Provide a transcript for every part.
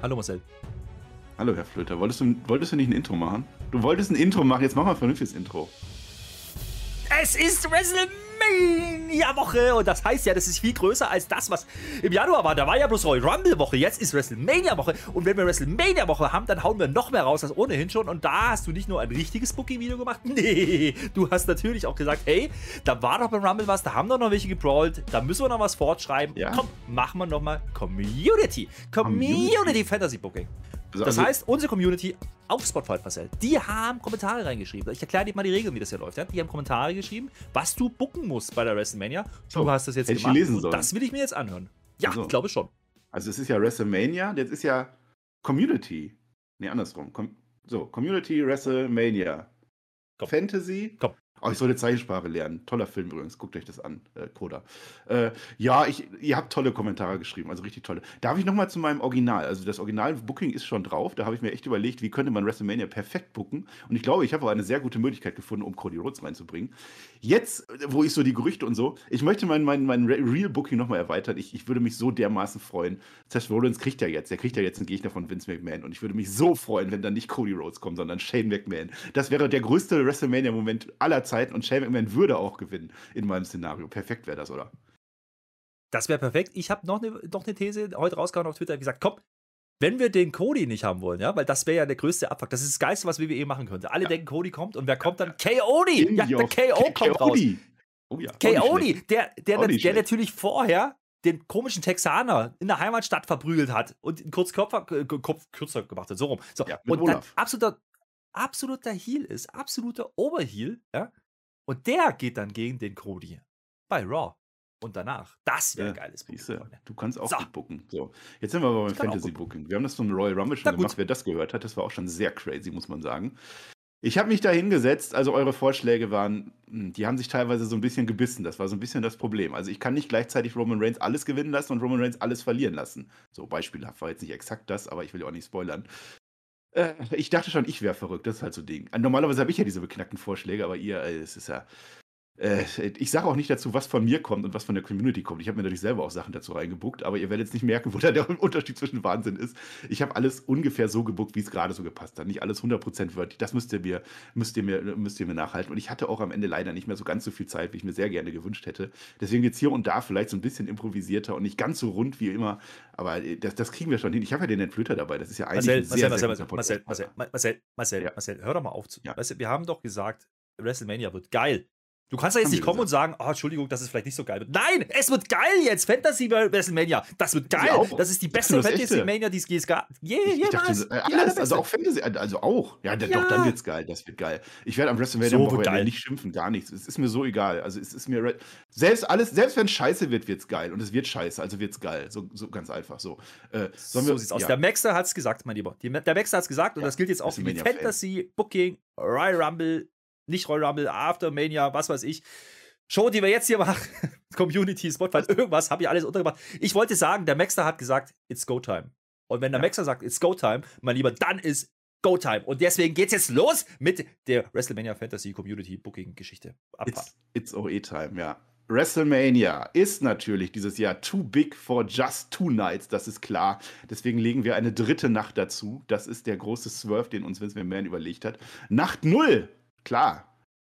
Hallo Marcel. Hallo Herr Flöter, wolltest du, wolltest du nicht ein Intro machen? Du wolltest ein Intro machen, jetzt mach mal ein vernünftiges Intro. Es ist WrestleMania-Woche und das heißt ja, das ist viel größer als das, was im Januar war. Da war ja bloß Royal Rumble-Woche, jetzt ist WrestleMania-Woche und wenn wir WrestleMania-Woche haben, dann hauen wir noch mehr raus als ohnehin schon und da hast du nicht nur ein richtiges Booking-Video gemacht, nee, du hast natürlich auch gesagt, hey, da war doch beim Rumble was, da haben doch noch welche gebrawlt, da müssen wir noch was fortschreiben. Ja. Komm, machen wir nochmal Community. Community, Community. Fantasy Booking. Also, Das also- heißt, unsere Community auf Spotify, Marcel, die haben Kommentare reingeschrieben. Ich erkläre dir mal die Regeln, wie das hier läuft. Die haben Kommentare geschrieben, was du bucken musst bei der WrestleMania. Du So, hast das jetzt gemacht. lesen sollen. Das will ich mir jetzt anhören. Ja, So. ich glaube schon. Also es ist ja WrestleMania, jetzt ist ja Community. Nee, andersrum. Com so, Community WrestleMania. Komm. Fantasy. Komm. Oh, ich sollte Zeichensprache lernen. Toller Film übrigens. Guckt euch das an, äh, Coda. Äh, ja, ich, ihr habt tolle Kommentare geschrieben, also richtig tolle. Darf ich nochmal zu meinem Original? Also das Original-Booking ist schon drauf. Da habe ich mir echt überlegt, wie könnte man WrestleMania perfekt booken. Und ich glaube, ich habe auch eine sehr gute Möglichkeit gefunden, um Cody Rhodes reinzubringen. Jetzt, äh, wo ich so die Gerüchte und so, ich möchte mein, mein, mein Re- Real-Booking nochmal erweitern. Ich, ich würde mich so dermaßen freuen. Seth Rollins kriegt ja jetzt, der kriegt ja jetzt einen Gegner von Vince McMahon. Und ich würde mich so freuen, wenn dann nicht Cody Rhodes kommt, sondern Shane McMahon. Das wäre der größte WrestleMania-Moment aller Zeiten und Shane McMahon würde auch gewinnen in meinem Szenario. Perfekt wäre das, oder? Das wäre perfekt. Ich habe noch eine noch ne These heute rausgehauen auf Twitter. Ich gesagt, komm, wenn wir den Cody nicht haben wollen, ja, weil das wäre ja der größte Abfuck. Das ist das Geilste, was WWE machen könnte. Alle denken, Cody kommt und wer kommt dann? KOD! Ja, der KO kommt raus. Oh ja. KOD, der, der, der, natürlich vorher den komischen Texaner in der Heimatstadt verprügelt hat und einen kurz Kopf, äh, Kopf kürzer gemacht hat. So rum. So. Ja, mit und dann Olaf. absoluter, absoluter Heal ist, absoluter Oberheal, ja. Und der geht dann gegen den Cody bei Raw. Und danach. Das wäre Ja, ein geiles Booking, du kannst auch So. booken. So, jetzt sind wir aber beim Fantasy Booking. Wir haben das zum Royal Rumble schon gut. gemacht. Wer das gehört hat, das war auch schon sehr crazy, muss man sagen. Ich habe mich da hingesetzt, also eure Vorschläge waren, hm, die haben sich teilweise so ein bisschen gebissen. Das war so ein bisschen das Problem. Also ich kann nicht gleichzeitig Roman Reigns alles gewinnen lassen und Roman Reigns alles verlieren lassen. So beispielhaft war jetzt nicht exakt das, aber ich will ja auch nicht spoilern. Äh, ich dachte schon, ich wäre verrückt. Das ist halt so ein Ding. Normalerweise habe ich ja diese beknackten Vorschläge, aber ihr, äh, es ist ja. Äh, ich sage auch nicht dazu, was von mir kommt und was von der Community kommt. Ich habe mir natürlich selber auch Sachen dazu reingebuckt, aber ihr werdet jetzt nicht merken, wo da der Unterschied zwischen Wahnsinn ist. Ich habe alles ungefähr so gebuckt, wie es gerade so gepasst hat. Nicht alles 100% wörtlich. Das müsst ihr, mir, müsst, ihr mir, müsst ihr mir nachhalten. Und ich hatte auch am Ende leider nicht mehr so ganz so viel Zeit, wie ich mir sehr gerne gewünscht hätte. Deswegen jetzt hier und da vielleicht so ein bisschen improvisierter und nicht ganz so rund wie immer. Aber äh, das, das kriegen wir schon hin. Ich habe ja den Ned Flöter dabei. Das ist ja eigentlich Marcel, ein sehr, Marcel, sehr Marcel, guter Marcel. Marcel, Marcel, Marcel, Ja. Marcel, hör doch mal auf. Zu, Ja. weißt du, wir haben doch gesagt, WrestleMania wird geil. Du kannst doch jetzt nicht kommen und sagen, oh, Entschuldigung, dass es vielleicht nicht so geil wird. Nein, es wird geil jetzt. Fantasy WrestleMania. Das wird Ja, geil. auch. Das ist die beste das. Fantasy-Mania, die es je gab. Je, Ich, ich dachte, jemals. äh, alles, also auch Fantasy, also auch. Ja, Ja. doch, dann wird's geil, das wird geil. Ich werde am WrestleMania So wird geil. nicht schimpfen, gar nichts. Es ist mir so egal. Also es ist mir selbst alles, selbst wenn es scheiße wird, wird's geil. Und es wird scheiße, also wird's geil. So, so ganz einfach so. Äh, so wir- sieht's aus. ja. Der Maxter hat's gesagt, mein Lieber. Der Maxter hat's gesagt und Ja, das gilt jetzt auch für die WrestleMania-Fan. Fantasy, Booking, Royal Rumble, nicht Royal Rumble, Aftermania, was weiß ich. Show, die wir jetzt hier machen, Community, Spotify, irgendwas, habe ich alles untergebracht. Ich wollte sagen, der Maxter hat gesagt, it's go time. Und wenn der Ja. Maxter sagt, it's go time, mein Lieber, dann ist go time. Und deswegen geht's jetzt los mit der WrestleMania Fantasy Community Booking Geschichte. Abfahrt. It's, it's OE Time, ja. WrestleMania ist natürlich dieses Jahr too big for just two nights, das ist klar. Deswegen legen wir eine dritte Nacht dazu. Das ist der große Swerve, den uns Vince McMahon überlegt hat. Nacht null, klar.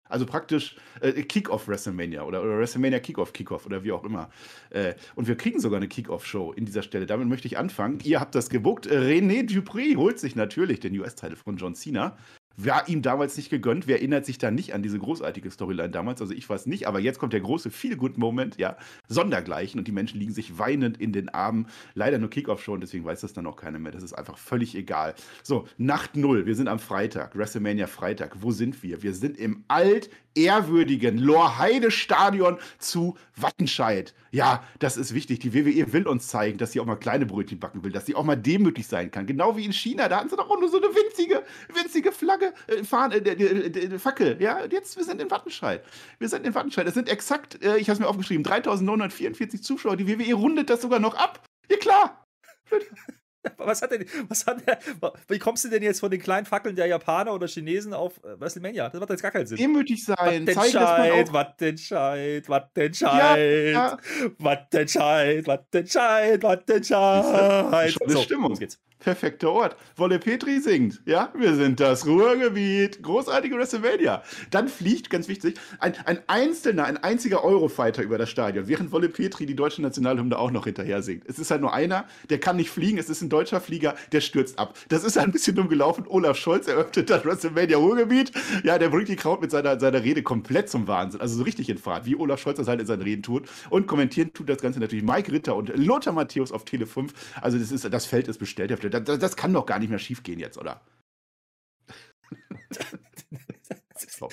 Also praktisch äh, Kickoff WrestleMania oder, oder WrestleMania Kickoff Kickoff oder wie auch immer. Äh, und wir kriegen sogar eine Kickoff-Show in dieser Stelle. Damit möchte ich anfangen. Ihr habt das gebuckt. René Dupree holt sich natürlich den US-Titel von John Cena. War ihm damals nicht gegönnt. Wer erinnert sich da nicht an diese großartige Storyline damals? Also ich weiß nicht, aber jetzt kommt der große Feel-Good-Moment, ja, sondergleichen und die Menschen liegen sich weinend in den Armen. Leider nur Kickoff-Show und deswegen weiß das dann auch keiner mehr. Das ist einfach völlig egal. So, Nacht Null. Wir sind am Freitag, WrestleMania Freitag. Wo sind wir? Wir sind im altehrwürdigen Lorheide-Stadion zu Wattenscheid. Ja, das ist wichtig. Die WWE will uns zeigen, dass sie auch mal kleine Brötchen backen will, dass sie auch mal demütig sein kann. Genau wie in China. Da hatten sie doch auch nur so eine winzige, winzige Flagge, äh, Fahne, äh, Fackel. Ja, und jetzt, wir sind in Wattenscheid. Wir sind in Wattenscheid. Es sind exakt, äh, ich habe es mir aufgeschrieben, 3944 Zuschauer. Die WWE rundet das sogar noch ab. Ja, klar. Was hat denn, was hat der, wie kommst du denn jetzt von den kleinen Fackeln der Japaner oder Chinesen auf äh, WrestleMania? Das macht jetzt gar keinen Sinn. Demütig sein. Zeigen, dass man Wattenscheid, auch Wattenscheid, Ja, Wattenscheid, ja. Wattenscheid, Wattenscheid, Wattenscheid. Schon eine So, Stimmung. los geht's. Perfekter Ort. Wolle Petri singt. Ja, wir sind das Ruhrgebiet. Großartige WrestleMania. Dann fliegt, ganz wichtig, ein, ein einzelner, ein einziger Eurofighter über das Stadion, während Wolle Petri die deutsche Nationalhymne auch noch hinterher singt. Es ist halt nur einer, der kann nicht fliegen. Es ist ein deutscher Flieger, der stürzt ab. Das ist ein bisschen dumm gelaufen. Olaf Scholz eröffnet das WrestleMania Ruhrgebiet. Ja, der bringt die Kraut mit seiner, seiner Rede komplett zum Wahnsinn. Also so richtig in Fahrt, wie Olaf Scholz das halt in seinen Reden tut. Und kommentieren tut das Ganze natürlich Mike Ritter und Lothar Matthäus auf Tele 5. Also das, ist, das Feld ist bestellt. Das, das kann doch gar nicht mehr schief gehen jetzt, oder?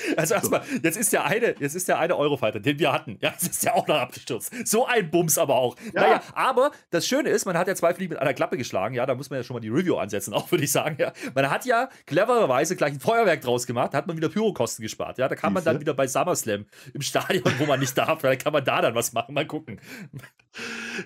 Also erstmal, jetzt ist der eine, jetzt ist der eine Eurofighter, den wir hatten. Ja, das ist ja auch noch abgestürzt. So ein Bums aber auch. Ja. Naja, aber das Schöne ist, man hat ja zwei Fliegen mit einer Klappe geschlagen. Ja, da muss man ja schon mal die Review ansetzen, auch würde ich sagen. Ja, man hat ja clevererweise gleich ein Feuerwerk draus gemacht, da hat man wieder Pyrokosten gespart. Ja, da kann man dann wieder bei SummerSlam im Stadion, wo man nicht darf, da kann man da dann was machen. Mal gucken.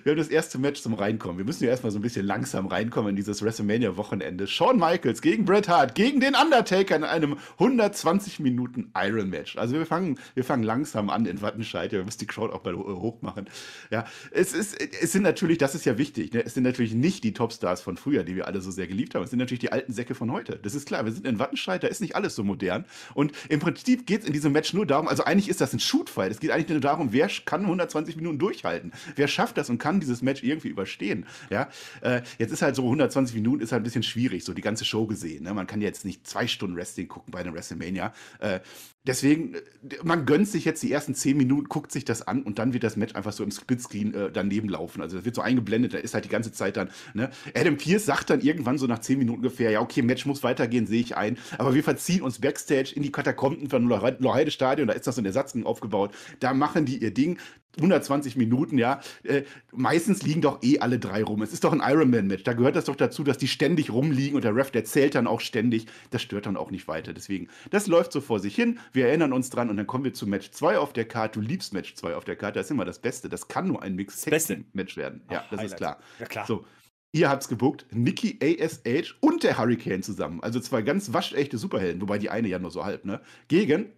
Wir haben das erste Match zum Reinkommen. Wir müssen ja erstmal so ein bisschen langsam reinkommen in dieses WrestleMania-Wochenende. Shawn Michaels gegen Bret Hart, gegen den Undertaker in einem 120 Minuten Iron Match. Also wir fangen, wir fangen langsam an in Wattenscheid. Wir müssen die Crowd auch mal hoch machen. Ja, es, ist, es sind natürlich, das ist ja wichtig, ne? es sind natürlich nicht die Topstars von früher, die wir alle so sehr geliebt haben. Es sind natürlich die alten Säcke von heute. Das ist klar, wir sind in Wattenscheid, da ist nicht alles so modern. Und im Prinzip geht es in diesem Match nur darum, also eigentlich ist das ein Shootfight. Es geht eigentlich nur darum, wer kann 120 Minuten durchhalten. Wer schafft das und kann dieses Match irgendwie überstehen. Ja, äh, jetzt ist halt so 120 Minuten ist halt ein bisschen schwierig, so die ganze Show gesehen. Ne? Man kann jetzt nicht zwei Stunden Wrestling gucken bei einem WrestleMania. Äh, there. Deswegen, äh, man gönnt sich jetzt die ersten zehn Minuten, guckt sich das an und dann wird das Match einfach so im Splitscreen äh, daneben laufen. Also das wird so eingeblendet, da ist halt die ganze Zeit dann, ne? Adam Pierce sagt dann irgendwann so nach zehn Minuten ungefähr, ja, okay, Match muss weitergehen, sehe ich ein. Aber wir verziehen uns Backstage in die Katakomben von Loheide Stadion, da ist das so ein Ersatzring aufgebaut. Da machen die ihr Ding. 120 Minuten, ja. Äh, meistens liegen doch eh alle drei rum. Es ist doch ein Ironman-Match. Da gehört das doch dazu, dass die ständig rumliegen und der Ref, der zählt dann auch ständig. Das stört dann auch nicht weiter. Deswegen, das läuft so vor sich hin. Wir erinnern uns dran und dann kommen wir zu Match 2 auf der Karte. Du liebst Match 2 auf der Karte. Das ist immer das Beste. Das kann nur ein Mix-Match werden. Ja, Ach, das Highlight. ist klar. Ja, klar. So. Ihr habt's gebuckt, Nikki ASH und der Hurricane zusammen. Also zwei ganz waschechte Superhelden, wobei die eine ja nur so halb, ne? Gegen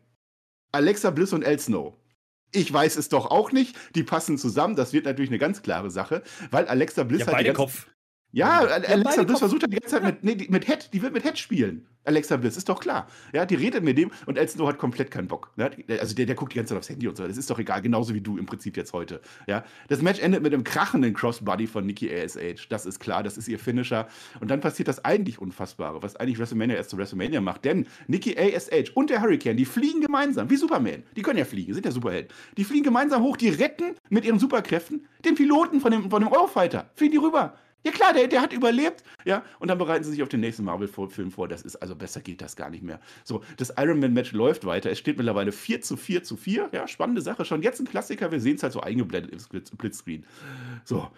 Alexa Bliss und El Snow. Ich weiß es doch auch nicht. Die passen zusammen. Das wird natürlich eine ganz klare Sache, weil Alexa Bliss ja, hat. Beide Kopf. Ja, Alexa Bliss versucht halt die ganze Zeit mit, nee, mit Head, die wird mit Head spielen. Alexa Bliss, ist doch klar. Ja, die redet mit dem und El Snow hat komplett keinen Bock. Ja, also der, der guckt die ganze Zeit aufs Handy und so. Das ist doch egal, genauso wie du im Prinzip jetzt heute. Ja, das Match endet mit einem krachenden Crossbody von Nikki ASH. Das ist klar, das ist ihr Finisher. Und dann passiert das eigentlich Unfassbare, was eigentlich WrestleMania erst zu WrestleMania macht. Denn Nikki ASH und der Hurricane, die fliegen gemeinsam, wie Superman. Die können ja fliegen, sind ja Superhelden. Die fliegen gemeinsam hoch, die retten mit ihren Superkräften den Piloten von dem, von dem Eurofighter. Fliegen die rüber. Ja klar, der, der hat überlebt. Ja, und dann bereiten sie sich auf den nächsten Marvel-Film vor. Das ist also besser geht das gar nicht mehr. So, das Iron Man-Match läuft weiter. Es steht mittlerweile 4 zu 4 zu 4. Ja, spannende Sache. Schon jetzt ein Klassiker. Wir sehen es halt so eingeblendet im Splitscreen. So,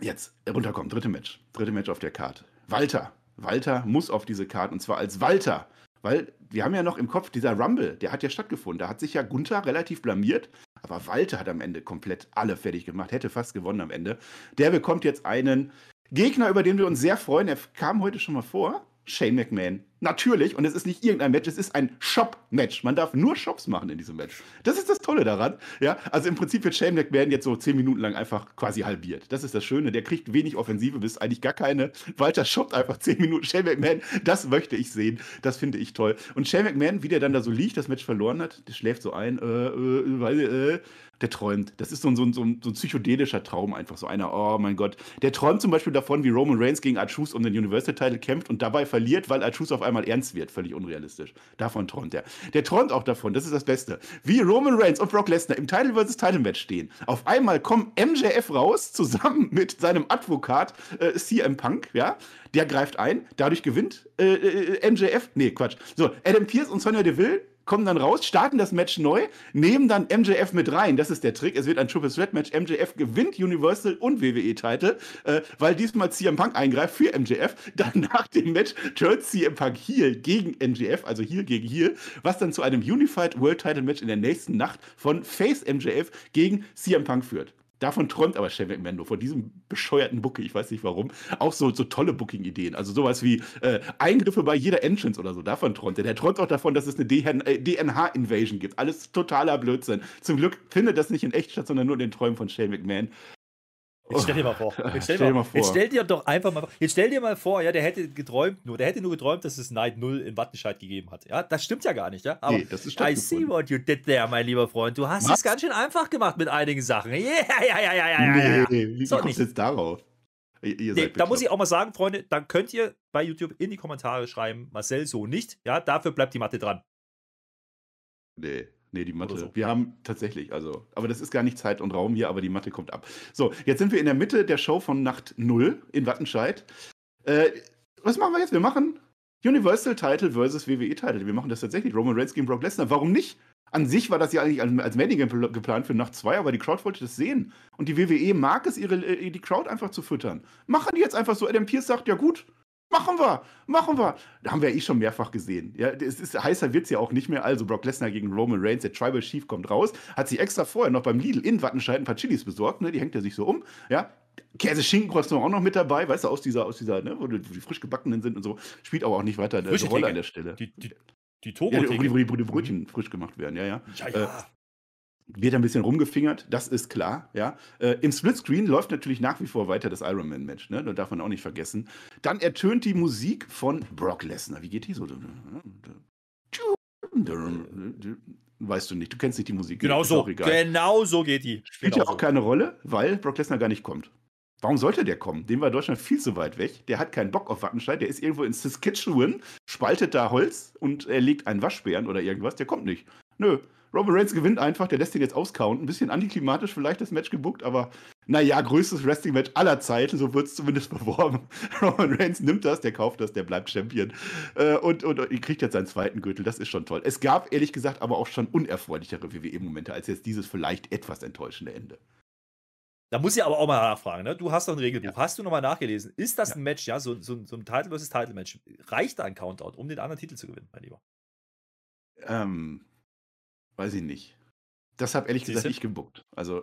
jetzt runterkommen. Dritte Match. Dritte Match auf der Karte. Walter. Walter muss auf diese Karte und zwar als Walter. Weil wir haben ja noch im Kopf, dieser Rumble, der hat ja stattgefunden. Da hat sich ja Gunther relativ blamiert. Aber Walter hat am Ende komplett alle fertig gemacht, hätte fast gewonnen am Ende. Der bekommt jetzt einen Gegner, über den wir uns sehr freuen. Er kam heute schon mal vor. Shane McMahon. Natürlich, und es ist nicht irgendein Match, es ist ein Shop-Match. Man darf nur Shops machen in diesem Match. Das ist das Tolle daran. Ja, also im Prinzip wird Shane McMahon jetzt so zehn Minuten lang einfach quasi halbiert. Das ist das Schöne. Der kriegt wenig Offensive, bis eigentlich gar keine. Walter shoppt einfach zehn Minuten. Shane McMahon, das möchte ich sehen. Das finde ich toll. Und Shane McMahon, wie der dann da so liegt, das Match verloren hat, der schläft so ein, äh, äh, äh, der träumt. Das ist so ein, so, ein, so, ein, psychedelischer Traum einfach. So einer, oh mein Gott. Der träumt zum Beispiel davon, wie Roman Reigns gegen Archus um den Universal-Title kämpft und dabei verliert, weil Archus auf einmal ernst wird. Völlig unrealistisch. Davon träumt er. Der träumt auch davon, das ist das Beste, wie Roman Reigns und Brock Lesnar im Title vs. Title Match stehen. Auf einmal kommt MJF raus, zusammen mit seinem Advokat äh, CM Punk, ja. Der greift ein, dadurch gewinnt äh, äh, MJF. Nee, Quatsch. So, Adam Pierce und Sonya Deville kommen dann raus, starten das Match neu, nehmen dann MJF mit rein. Das ist der Trick. Es wird ein Triple Threat Match. MJF gewinnt Universal und WWE-Title, äh, weil diesmal CM Punk eingreift für MJF. Dann nach dem Match turnt CM Punk hier gegen MJF, also hier gegen hier, was dann zu einem Unified World Title Match in der nächsten Nacht von Face MJF gegen CM Punk führt. Davon träumt aber Shane McMahon nur, von diesem bescheuerten Booking, ich weiß nicht warum. Auch so, so tolle Booking-Ideen. Also sowas wie äh, Eingriffe bei jeder Entrance oder so, davon träumt er. Der träumt auch davon, dass es eine DNH-Invasion äh, gibt. Alles totaler Blödsinn. Zum Glück findet das nicht in echt statt, sondern nur in den Träumen von Shane McMahon. Jetzt stell dir mal vor. Jetzt stell, stell mal vor. Jetzt stell dir doch einfach mal vor. Jetzt stell dir mal vor, ja, der hätte geträumt nur, der hätte nur geträumt, dass es Night 0 in Wattenscheid gegeben hat. Ja, das stimmt ja gar nicht, ja. Aber nee, das ist I see what you did there, mein lieber Freund. Du hast es ganz schön einfach gemacht mit einigen Sachen. Ja, ja, ja, ja, ja, ja. Nee, wie, wie so kommst du jetzt darauf? Nee, da muss ich auch mal sagen, Freunde, dann könnt ihr bei YouTube in die Kommentare schreiben, Marcel so nicht. Ja, dafür bleibt die Matte dran. Nee. Nee, die Mathe. So. Wir haben tatsächlich, also, aber das ist gar nicht Zeit und Raum hier, aber die Mathe kommt ab. So, jetzt sind wir in der Mitte der Show von Nacht 0 in Wattenscheid. Äh, was machen wir jetzt? Wir machen Universal Title versus WWE Title. Wir machen das tatsächlich. Roman Reigns gegen Brock Lesnar. Warum nicht? An sich war das ja eigentlich als Main geplant für Nacht 2, aber die Crowd wollte das sehen. Und die WWE mag es, ihre, äh, die Crowd einfach zu füttern. Machen die jetzt einfach so. Adam Pierce sagt, ja gut, Machen wir, machen wir. Da haben wir ja eh schon mehrfach gesehen. Ja, es ist, heißer wird es ja auch nicht mehr. Also Brock Lesnar gegen Roman Reigns, der Tribal Chief kommt raus, hat sich extra vorher noch beim Lidl in Wattenscheid ein paar Chilis besorgt, ne? Die hängt er sich so um. Ja, Käse Schinkenkreuz auch noch mit dabei, weißt du, aus dieser, aus dieser, ne, wo die, die frisch gebackenen sind und so. Spielt aber auch nicht weiter eine Rolle an der Stelle. Die, die, die Togo ja, wo, die, wo, die, Brötchen frisch gemacht werden, ja, ja. ja, ja. Äh, wird ein bisschen rumgefingert, das ist klar. Ja. Äh, Im Splitscreen läuft natürlich nach wie vor weiter das Ironman-Match, ne? das darf man auch nicht vergessen. Dann ertönt die Musik von Brock Lesnar. Wie geht die so? Weißt du nicht, du kennst nicht die Musik. Genau so, genau so geht die. Spielt genau ja auch so. keine Rolle, weil Brock Lesnar gar nicht kommt. Warum sollte der kommen? Dem war Deutschland viel zu weit weg. Der hat keinen Bock auf Wattenscheid. Der ist irgendwo in Saskatchewan, spaltet da Holz und er legt einen Waschbären oder irgendwas. Der kommt nicht. Nö, Roman Reigns gewinnt einfach, der lässt ihn jetzt auskauen. Ein bisschen antiklimatisch vielleicht das Match gebuckt, aber naja, größtes Wrestling-Match aller Zeiten, so wird es zumindest beworben. Roman Reigns nimmt das, der kauft das, der bleibt Champion. Äh, und, und, und kriegt jetzt seinen zweiten Gürtel, das ist schon toll. Es gab ehrlich gesagt aber auch schon unerfreulichere WWE-Momente als jetzt dieses vielleicht etwas enttäuschende Ende. Da muss ich aber auch mal nachfragen, ne? Du hast doch ein Regelbuch. Ja. Hast du nochmal nachgelesen? Ist das ja. ein Match, ja, so, so, so ein Title versus Title Match? Reicht da ein Countdown, um den anderen Titel zu gewinnen, mein Lieber? Ähm, Weiß ich nicht. Das habe ehrlich Siehste? gesagt ich gebuckt. Also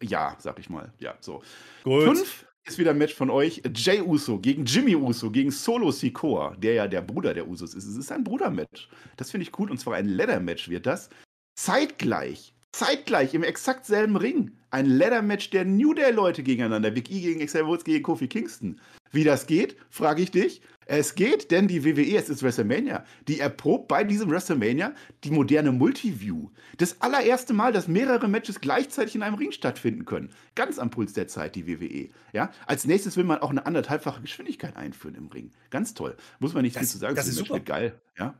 ja, sag ich mal. Ja, so. Gut. Fünf ist wieder ein Match von euch. Jay Uso gegen Jimmy Uso gegen Solo Sikoa, der ja der Bruder der Usos ist. Es ist ein Brudermatch. Das finde ich cool und zwar ein Leather-Match wird das. Zeitgleich, zeitgleich im exakt selben Ring. Ein Leather-Match der New Day-Leute gegeneinander. Big E gegen Xavier Woods gegen Kofi Kingston. Wie das geht, frage ich dich. Es geht, denn die WWE, es ist WrestleMania, die erprobt bei diesem WrestleMania die moderne Multiview. Das allererste Mal, dass mehrere Matches gleichzeitig in einem Ring stattfinden können. Ganz am Puls der Zeit, die WWE. Ja? Als nächstes will man auch eine anderthalbfache Geschwindigkeit einführen im Ring. Ganz toll. Muss man nicht das, viel zu sagen. Das, das ist super. geil. Ja?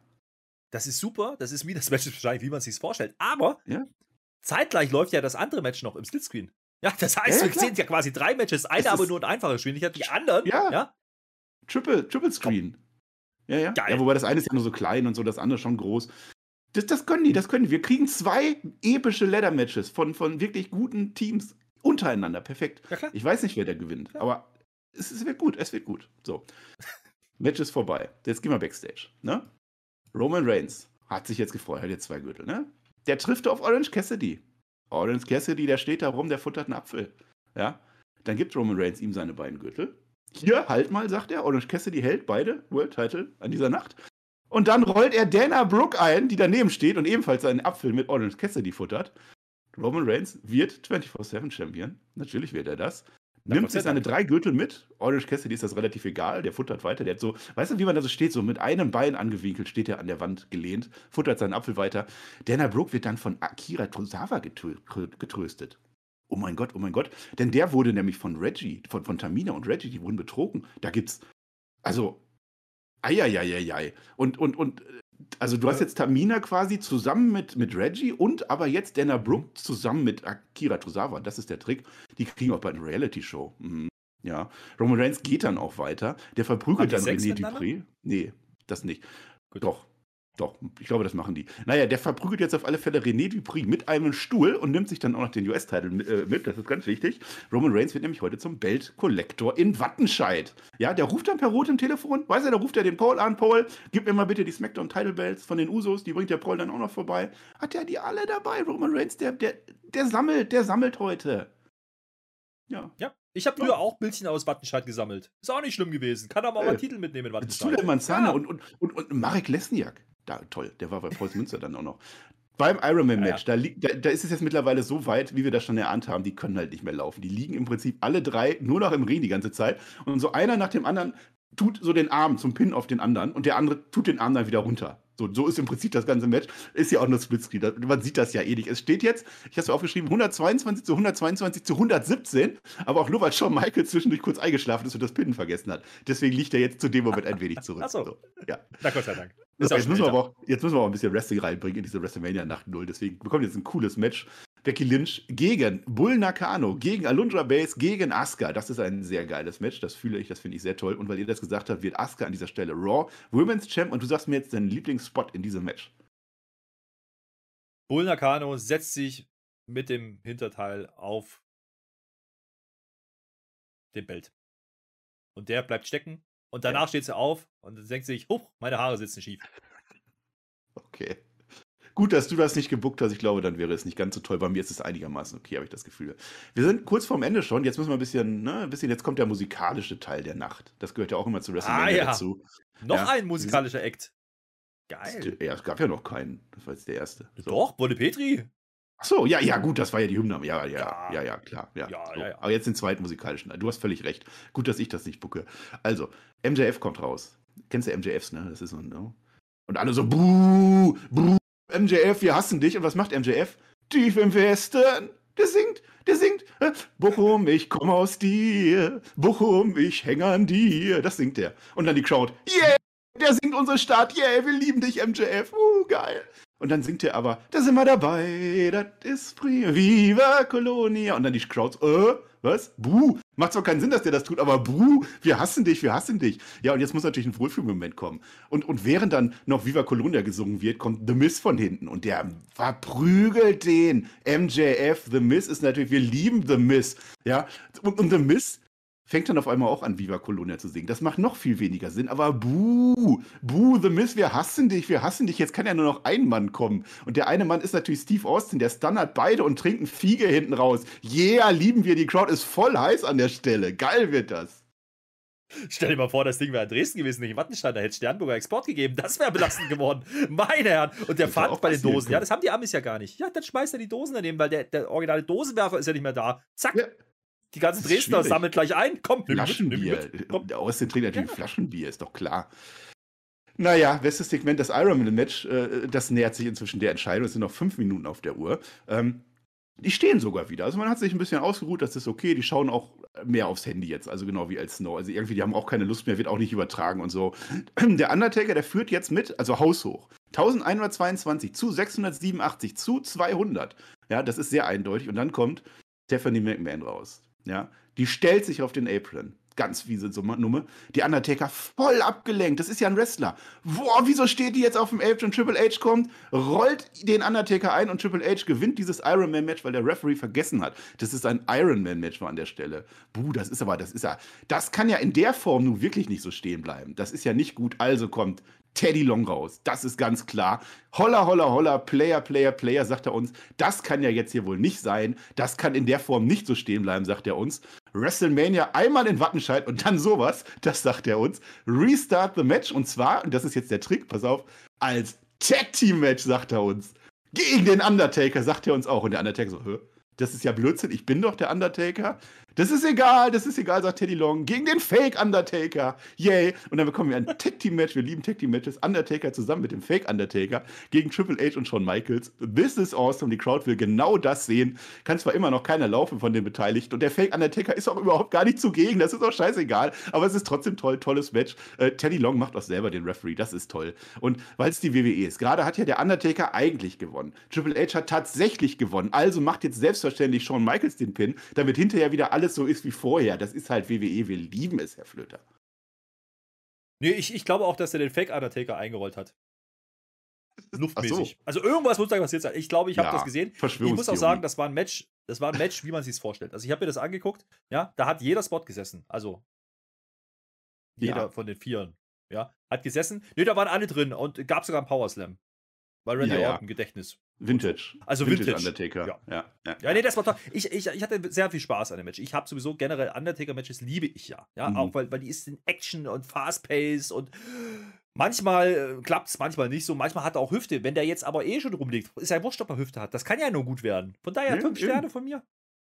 Das ist super. Das ist wie das Match wahrscheinlich, wie man es sich vorstellt. Aber ja? zeitgleich läuft ja das andere Match noch im Splitscreen. Ja, das heißt, ja, wir sehen ja quasi drei Matches, eine aber nur in einfacher Geschwindigkeit, die anderen, ja, ja Triple, Triple Screen. Ja, ja. Geil. Ja, wobei das eine ist ja nur so klein und so, das andere schon groß. Das, das können die, das können die. Wir kriegen zwei epische Ladder-Matches von, von wirklich guten Teams untereinander. Perfekt. Ja, ich weiß nicht, wer da gewinnt, aber es, es, wird gut, es wird gut. So. Match ist vorbei. Jetzt gehen wir Backstage. Ne? Roman Reigns hat sich jetzt gefreut, hat jetzt zwei Gürtel, ne? Der trifft auf Orange Cassidy. Orange Cassidy, der steht da rum, der futtert einen Apfel. Ja? Dann gibt Roman Reigns ihm seine beiden Gürtel. Hier, halt mal, sagt er. Orange Cassidy hält beide World Title an dieser Nacht. Und dann rollt er Dana Brooke ein, die daneben steht und ebenfalls seinen Apfel mit Orange Cassidy futtert. Roman Reigns wird 24-7 Champion. Natürlich wird er das. Nimmt sich seine drei Gürtel mit. Orange Cassidy ist das relativ egal. Der futtert weiter. Der hat so, weißt du, wie man da so steht? So mit einem Bein angewinkelt steht er an der Wand gelehnt, futtert seinen Apfel weiter. Dana Brooke wird dann von Akira Tozawa getröstet oh mein Gott, oh mein Gott. Denn der wurde nämlich von Reggie, von, von Tamina und Reggie, die wurden betrogen. Da gibt's, also, eieieiei. Und, und, und, also du hast jetzt Tamina quasi zusammen mit, mit Reggie und aber jetzt Dana Brooke zusammen mit Akira Tozawa. Das ist der Trick. Die kriegen auch bei einer Reality-Show. Mhm. Ja. Roman Reigns geht dann auch weiter. Der verprügelt dann René Dupré. Nee, das nicht. Gut. Doch, doch, ich glaube, das machen die. Naja, der verprügelt jetzt auf alle Fälle René Dupri mit einem Stuhl und nimmt sich dann auch noch den US-Titel äh, mit. Das ist ganz wichtig. Roman Reigns wird nämlich heute zum Belt Collector in Wattenscheid. Ja, der ruft dann per Rot im Telefon. Weiß er, da ruft er den Paul an. Paul, gib mir mal bitte die Smackdown Title Belts von den Usos. Die bringt der Paul dann auch noch vorbei. Hat er die alle dabei? Roman Reigns, der, der, der sammelt, der sammelt heute. Ja. Ja. Ich habe früher auch Bildchen aus Wattenscheid gesammelt. Ist auch nicht schlimm gewesen. Kann aber auch mal äh, Titel mitnehmen in Wattenscheid. Zule Manzana ja. und, und, und, und Marek Lesniak da, toll, der war bei Preußen Münster dann auch noch. Beim Ironman-Match, ja, ja. da, da, da, ist es jetzt mittlerweile so weit, wie wir das schon erahnt haben, die können halt nicht mehr laufen. Die liegen im Prinzip alle drei nur noch im Ring die ganze Zeit. Und so einer nach dem anderen tut so den Arm zum Pin auf den anderen und der andere tut den Arm dann wieder runter. So, so ist im Prinzip das ganze Match. Ist ja auch nur Splitscreen. Man sieht das ja eh nicht. Es steht jetzt, ich habe es aufgeschrieben, 122 zu 122 zu 117, aber auch nur, weil Shawn Michaels zwischendurch kurz eingeschlafen ist und das Pinnen vergessen hat. Deswegen liegt er jetzt zu dem Moment ein wenig zurück. Achso. So, ja. Na Gott sei Dank. So, jetzt, müssen wir aber auch, jetzt müssen wir auch ein bisschen Wrestling reinbringen in diese WrestleMania Nacht Null. Deswegen bekommen wir jetzt ein cooles Match. Becky Lynch gegen Bull Nakano, gegen Alundra Base, gegen Asuka. Das ist ein sehr geiles Match. Das fühle ich, das finde ich sehr toll. Und weil ihr das gesagt habt, wird Asuka an dieser Stelle Raw Women's Champ. Und du sagst mir jetzt deinen Lieblingsspot in diesem Match. Bull Nakano setzt sich mit dem Hinterteil auf den Belt. Und der bleibt stecken. Und danach ja. steht sie auf und denkt sich, huch, meine Haare sitzen schief. Okay. Gut, dass du das nicht gebuckt hast. Ich glaube, dann wäre es nicht ganz so toll. Bei mir ist es einigermaßen okay, habe ich das Gefühl. Wir sind kurz vorm Ende schon. Jetzt müssen wir ein bisschen, ne, ein bisschen, jetzt kommt der musikalische Teil der Nacht. Das gehört ja auch immer zu WrestleMania ah, ja. dazu. Noch ja. ein musikalischer Act. Geil. Ja, es gab ja noch keinen. Das war jetzt der erste. So. Doch, Wolle Petri. Ach so, ja, ja, gut, das war ja die Hymne. Ja, ja, ja, ja, klar. Ja, ja, so. ja, ja. Aber jetzt den zweiten musikalischen. Du hast völlig recht. Gut, dass ich das nicht bucke. Also, MJF kommt raus. Kennst du MJFs, ne? Das ist so ein. No? Und alle so, buh, buh, MJF, wir hassen dich. Und was macht MJF? Tief im Westen. Der singt, der singt. Bochum, ich komme aus dir. Bochum, ich hänge an dir. Das singt der. Und dann die Crowd. Yeah, der singt unsere Stadt. Yeah, wir lieben dich, MJF. Uh, geil. Und dann singt er aber, da sind wir dabei, das ist prima, Viva Colonia. Und dann die Crowds, äh, was? Buh. Macht zwar keinen Sinn, dass der das tut, aber buh, wir hassen dich, wir hassen dich. Ja, und jetzt muss natürlich ein Wohlfühlmoment kommen. Und, und während dann noch Viva Colonia gesungen wird, kommt The Miss von hinten und der verprügelt den. MJF, The Miss ist natürlich, wir lieben The Miss. Ja, und, und The Miss fängt dann auf einmal auch an, Viva Colonia zu singen. Das macht noch viel weniger Sinn, aber buh, buh, The Miss, wir hassen dich, wir hassen dich. Jetzt kann ja nur noch ein Mann kommen. Und der eine Mann ist natürlich Steve Austin, der stunnert beide und trinkt ein Fiege hinten raus. Yeah, lieben wir, die Crowd ist voll heiß an der Stelle. Geil wird das. Stell dir mal vor, das Ding wäre in Dresden gewesen, nicht in Wattenscheid, da hätte Sternburger Export gegeben. Das wäre belastend geworden. Meine Herren. Und der Pfand bei den Dosen, ja, das haben die Amis ja gar nicht. Ja, dann schmeißt er die Dosen daneben, weil der, der originale Dosenwerfer ist ja nicht mehr da. Zack. Ja. Die ganzen Dresdner sammelt gleich ein. Komm, Flaschenbier. Der Austin trinkt natürlich ja. Flaschenbier, ist doch klar. Naja, bestes Segment, das Ironman-Match, äh, das nähert sich inzwischen der Entscheidung. Es sind noch fünf Minuten auf der Uhr. Ähm, die stehen sogar wieder. Also man hat sich ein bisschen ausgeruht, das ist okay. Die schauen auch mehr aufs Handy jetzt, also genau wie als Snow. Also irgendwie, die haben auch keine Lust mehr, wird auch nicht übertragen und so. Der Undertaker, der führt jetzt mit, also haushoch. 1122 zu 687 zu 200. Ja, das ist sehr eindeutig. Und dann kommt Stephanie McMahon raus. Ja, die stellt sich auf den Apron. Ganz fiese Nummer. Die Undertaker voll abgelenkt. Das ist ja ein Wrestler. Boah, wieso steht die jetzt auf dem Apron? Triple H kommt, rollt den Undertaker ein und Triple H gewinnt dieses Ironman-Match, weil der Referee vergessen hat. Das ist ein Ironman-Match war an der Stelle. Buh, das ist aber, das ist ja, das kann ja in der Form nun wirklich nicht so stehen bleiben. Das ist ja nicht gut. Also kommt Teddy Long raus. Das ist ganz klar. Holla, holla, holla, Player, Player, Player, sagt er uns. Das kann ja jetzt hier wohl nicht sein. Das kann in der Form nicht so stehen bleiben, sagt er uns. WrestleMania einmal in Wattenscheid und dann sowas, das sagt er uns. Restart the Match und zwar, und das ist jetzt der Trick, pass auf, als Tag Team Match, sagt er uns. Gegen den Undertaker, sagt er uns auch. Und der Undertaker so, Hö? das ist ja Blödsinn, ich bin doch der Undertaker. Das ist egal, das ist egal, sagt Teddy Long. Gegen den Fake Undertaker. Yay. Und dann bekommen wir ein Tag Team Match. Wir lieben Tag Team Matches. Undertaker zusammen mit dem Fake Undertaker gegen Triple H und Shawn Michaels. This is awesome. Die Crowd will genau das sehen. Kann zwar immer noch keiner laufen von den Beteiligten. Und der Fake Undertaker ist auch überhaupt gar nicht zugegen. Das ist auch scheißegal. Aber es ist trotzdem toll. Tolles Match. Äh, Teddy Long macht auch selber den Referee. Das ist toll. Und weil es die WWE ist. Gerade hat ja der Undertaker eigentlich gewonnen. Triple H hat tatsächlich gewonnen. Also macht jetzt selbstverständlich Shawn Michaels den Pin, damit hinterher wieder alles so ist wie vorher. Das ist halt WWE, wir lieben es, Herr Flöter. Nee, ich, ich glaube auch, dass er den Fake Undertaker eingerollt hat. Luftmäßig. So. Also irgendwas muss da passiert sein. Ich glaube, ich habe ja, das gesehen. Ich muss auch sagen, das war ein Match, das war ein Match, wie man sich es vorstellt. Also ich habe mir das angeguckt, ja, da hat jeder Spot gesessen. Also jeder ja. von den Vieren, ja, hat gesessen. Nee, da waren alle drin und gab sogar einen Power Slam. Weil Randy ja, Orton Gedächtnis. Vintage. Also Vintage. Vintage Undertaker. Ja. Ja, ja. ja, nee, das war toll. Ich, ich, ich hatte sehr viel Spaß an dem Match. Ich habe sowieso generell Undertaker-Matches liebe ich ja. Ja, mhm. auch weil, weil die ist in Action und Fast-Pace und Manchmal äh, klappt es, manchmal nicht so. Manchmal hat er auch Hüfte. Wenn der jetzt aber eh schon rumliegt, ist ja wurscht, ob er Hüfte hat. Das kann ja nur gut werden. Von daher Ja, fünf eben. Sterne von mir.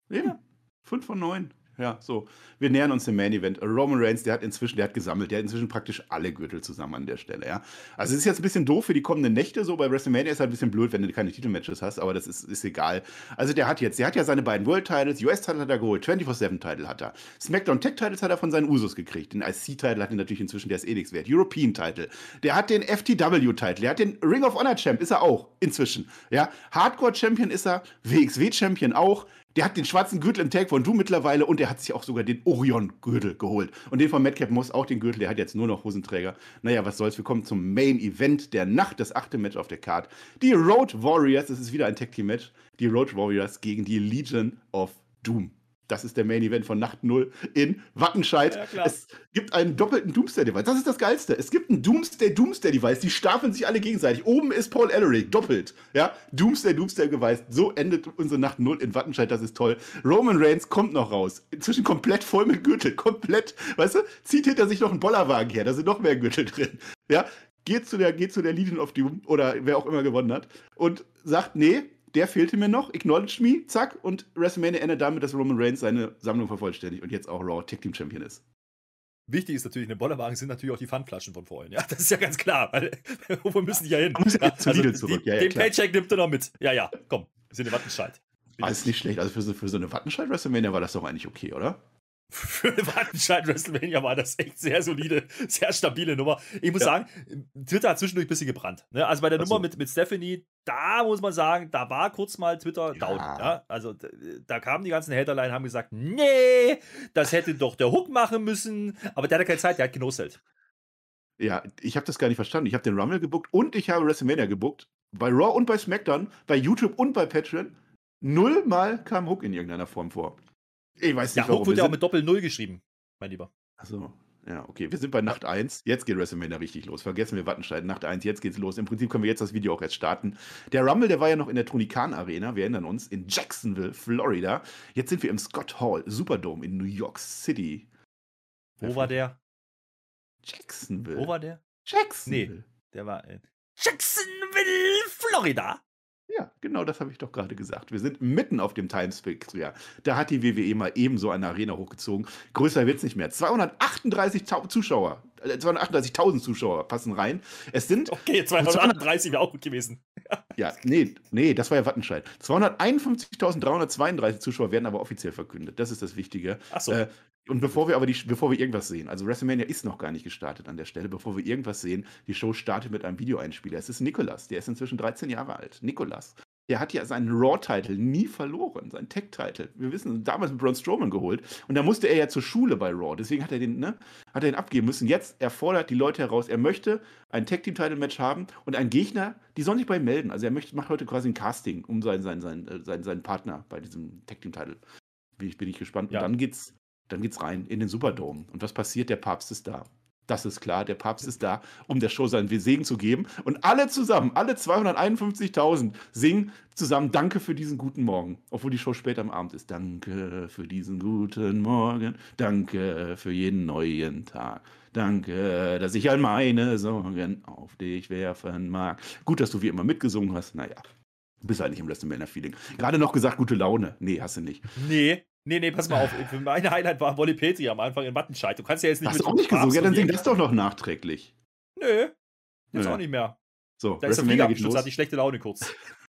Eben. Ja. Fünf von neun. Ja, so. Wir nähern uns dem Main Event. Roman Reigns, der hat inzwischen, der hat gesammelt, der hat inzwischen praktisch alle Gürtel zusammen an der Stelle, ja. Also es ist jetzt ein bisschen doof für die kommenden Nächte, so bei WrestleMania ist halt ein bisschen blöd, wenn du keine Titelmatches hast, aber das ist, ist egal. Also der hat jetzt, der hat ja seine beiden World Titles, US-Title hat er geholt, 24-7-Title hat er. SmackDown Tech Titles hat er von seinen Usos gekriegt. Den IC-Title hat er natürlich inzwischen, der ist eh nichts wert. European Title. Der hat den FTW-Title, der hat den Ring of Honor Champ, ist er auch inzwischen. Ja, Hardcore Champion ist er, WXW Champion auch. Der hat den schwarzen Gürtel im Tag von Du mittlerweile und der hat sich auch sogar den Orion-Gürtel geholt. Und den von Madcap Moss auch den Gürtel, der hat jetzt nur noch Hosenträger. Naja, was soll's, wir kommen zum Main Event der Nacht, das achte Match auf der Card. Die Road Warriors, das ist wieder ein Tag Team Match, die Road Warriors gegen die Legion of Doom. Das ist der Main Event von Nacht 0 in Wattenscheid. Ja, es gibt einen doppelten Doomsday-Device. Das ist das Geilste. Es gibt ein Doomsday-Doomsday-Device. Die stapeln sich alle gegenseitig. Oben ist Paul Ellering, doppelt. Ja, Doomsday-Doomsday-Device. So endet unsere Nacht 0 in Wattenscheid. Das ist toll. Roman Reigns kommt noch raus. Inzwischen komplett voll mit Gürtel. Komplett, weißt du, zieht hinter sich noch einen Bollerwagen her. Da sind noch mehr Gürtel drin. Ja, geht zu der, geht zu der Legion of Doom oder wer auch immer gewonnen hat und sagt, nee, der fehlte mir noch, acknowledge me, zack, und WrestleMania endet damit, dass Roman Reigns seine Sammlung vervollständigt und jetzt auch Raw Tag Team Champion ist. Wichtig ist natürlich, in den Bollerwagen sind natürlich auch die Pfandflaschen von vorhin. Ja, das ist ja ganz klar. Weil, wo müssen die ja hin? Man muss ja zu Lidl zurück. Die, Ja, ja, den klar. Paycheck nimmt er noch mit. Ja, ja, komm. Wir sind in Wattenscheid. Ah, ist nicht schlecht. Also für so, für so eine Wattenscheid WrestleMania war das doch eigentlich okay, oder? Für eine Wattenscheid WrestleMania war das echt sehr solide, sehr stabile Nummer. Ich muss Ja. sagen, Twitter hat zwischendurch ein bisschen gebrannt. Ne? Also bei der Ach so. Nummer mit, mit Stephanie, da muss man sagen, da war kurz mal Twitter Ja. down. Ja? Also da kamen die ganzen Haterlein, haben gesagt, nee, das hätte doch der Hook machen müssen. Aber der hatte keine Zeit, der hat genoselt. Ja, ich habe das gar nicht verstanden. Ich habe den Rumble gebuckt und ich habe WrestleMania gebuckt. Bei Raw und bei SmackDown, bei YouTube und bei Patreon. Nullmal kam Hook in irgendeiner Form vor. Ich weiß nicht, Ja, Hook warum. wird Wir ja auch mit Doppel-Null geschrieben, mein Lieber. Achso, ja, okay. Wir sind bei Nacht 1. Jetzt geht WrestleMania richtig los. Vergessen wir Wattenscheid. Nacht 1, jetzt geht's los. Im Prinzip können wir jetzt das Video auch erst starten. Der Rumble, der war ja noch in der Tony Khan Arena. Wir erinnern uns. In Jacksonville, Florida. Jetzt sind wir im Scott Hall Superdome in New York City. Wo war der? Jacksonville. Wo war der? Jacksonville. Der war in Jacksonville, Florida. Ja, genau das habe ich doch gerade gesagt. Wir sind mitten auf dem Times Square. Da hat die WWE mal ebenso eine Arena hochgezogen. Größer wird's nicht mehr. 238.000 Zuschauer, äh, 238.000 Zuschauer passen rein. Es sind, Okay, 238 wäre auch gut gewesen. ja, nee, nee, das war ja Wattenscheid. 251.332 Zuschauer werden aber offiziell verkündet. Das ist das Wichtige. Ach so. Äh, und bevor wir aber die, bevor wir irgendwas sehen, also WrestleMania ist noch gar nicht gestartet an der Stelle, bevor wir irgendwas sehen, die Show startet mit einem Videoeinspieler. Es ist Nikolas, der ist inzwischen 13 Jahre alt. Nikolas. Der hat ja seinen Raw-Title nie verloren, seinen Tech-Title. Wir wissen, damals mit Braun Strowman geholt. Und da musste er ja zur Schule bei Raw. Deswegen hat er den, ne, hat er den abgeben müssen. Jetzt, er fordert die Leute heraus. Er möchte ein Tag-Team-Title-Match haben und einen Gegner, die sollen sich bei ihm melden. Also er möchte, macht heute quasi ein Casting um seinen, seinen, seinen, äh, seinen, seinen Partner bei diesem Tag-Team-Title. Bin ich, bin ich gespannt. Ja. Und dann geht's, dann geht's rein in den Superdome. Und was passiert? Der Papst ist da. Das ist klar, der Papst ist da, um der Show seinen Segen zu geben. Und alle zusammen, alle 251.000 singen zusammen Danke für diesen guten Morgen. Obwohl die Show später am Abend ist. Danke für diesen guten Morgen. Danke für jeden neuen Tag. Danke, dass ich all meine Sorgen auf dich werfen mag. Gut, dass du wie immer mitgesungen hast. Naja, du bist halt nicht im WrestleMania-Feeling. Gerade noch gesagt, gute Laune. Nee, hast du nicht. Nee, nee, nee, pass mal auf. Mein Highlight war Wolli Petri am Anfang in Wattenscheid. Du kannst ja jetzt nicht Hast du mit auch nicht gesungen? Ja, dann sing das doch noch nachträglich. Nö, jetzt Nö. auch nicht mehr. So, Da ist der Flieger abgestürzt, hatte ich schlechte Laune kurz.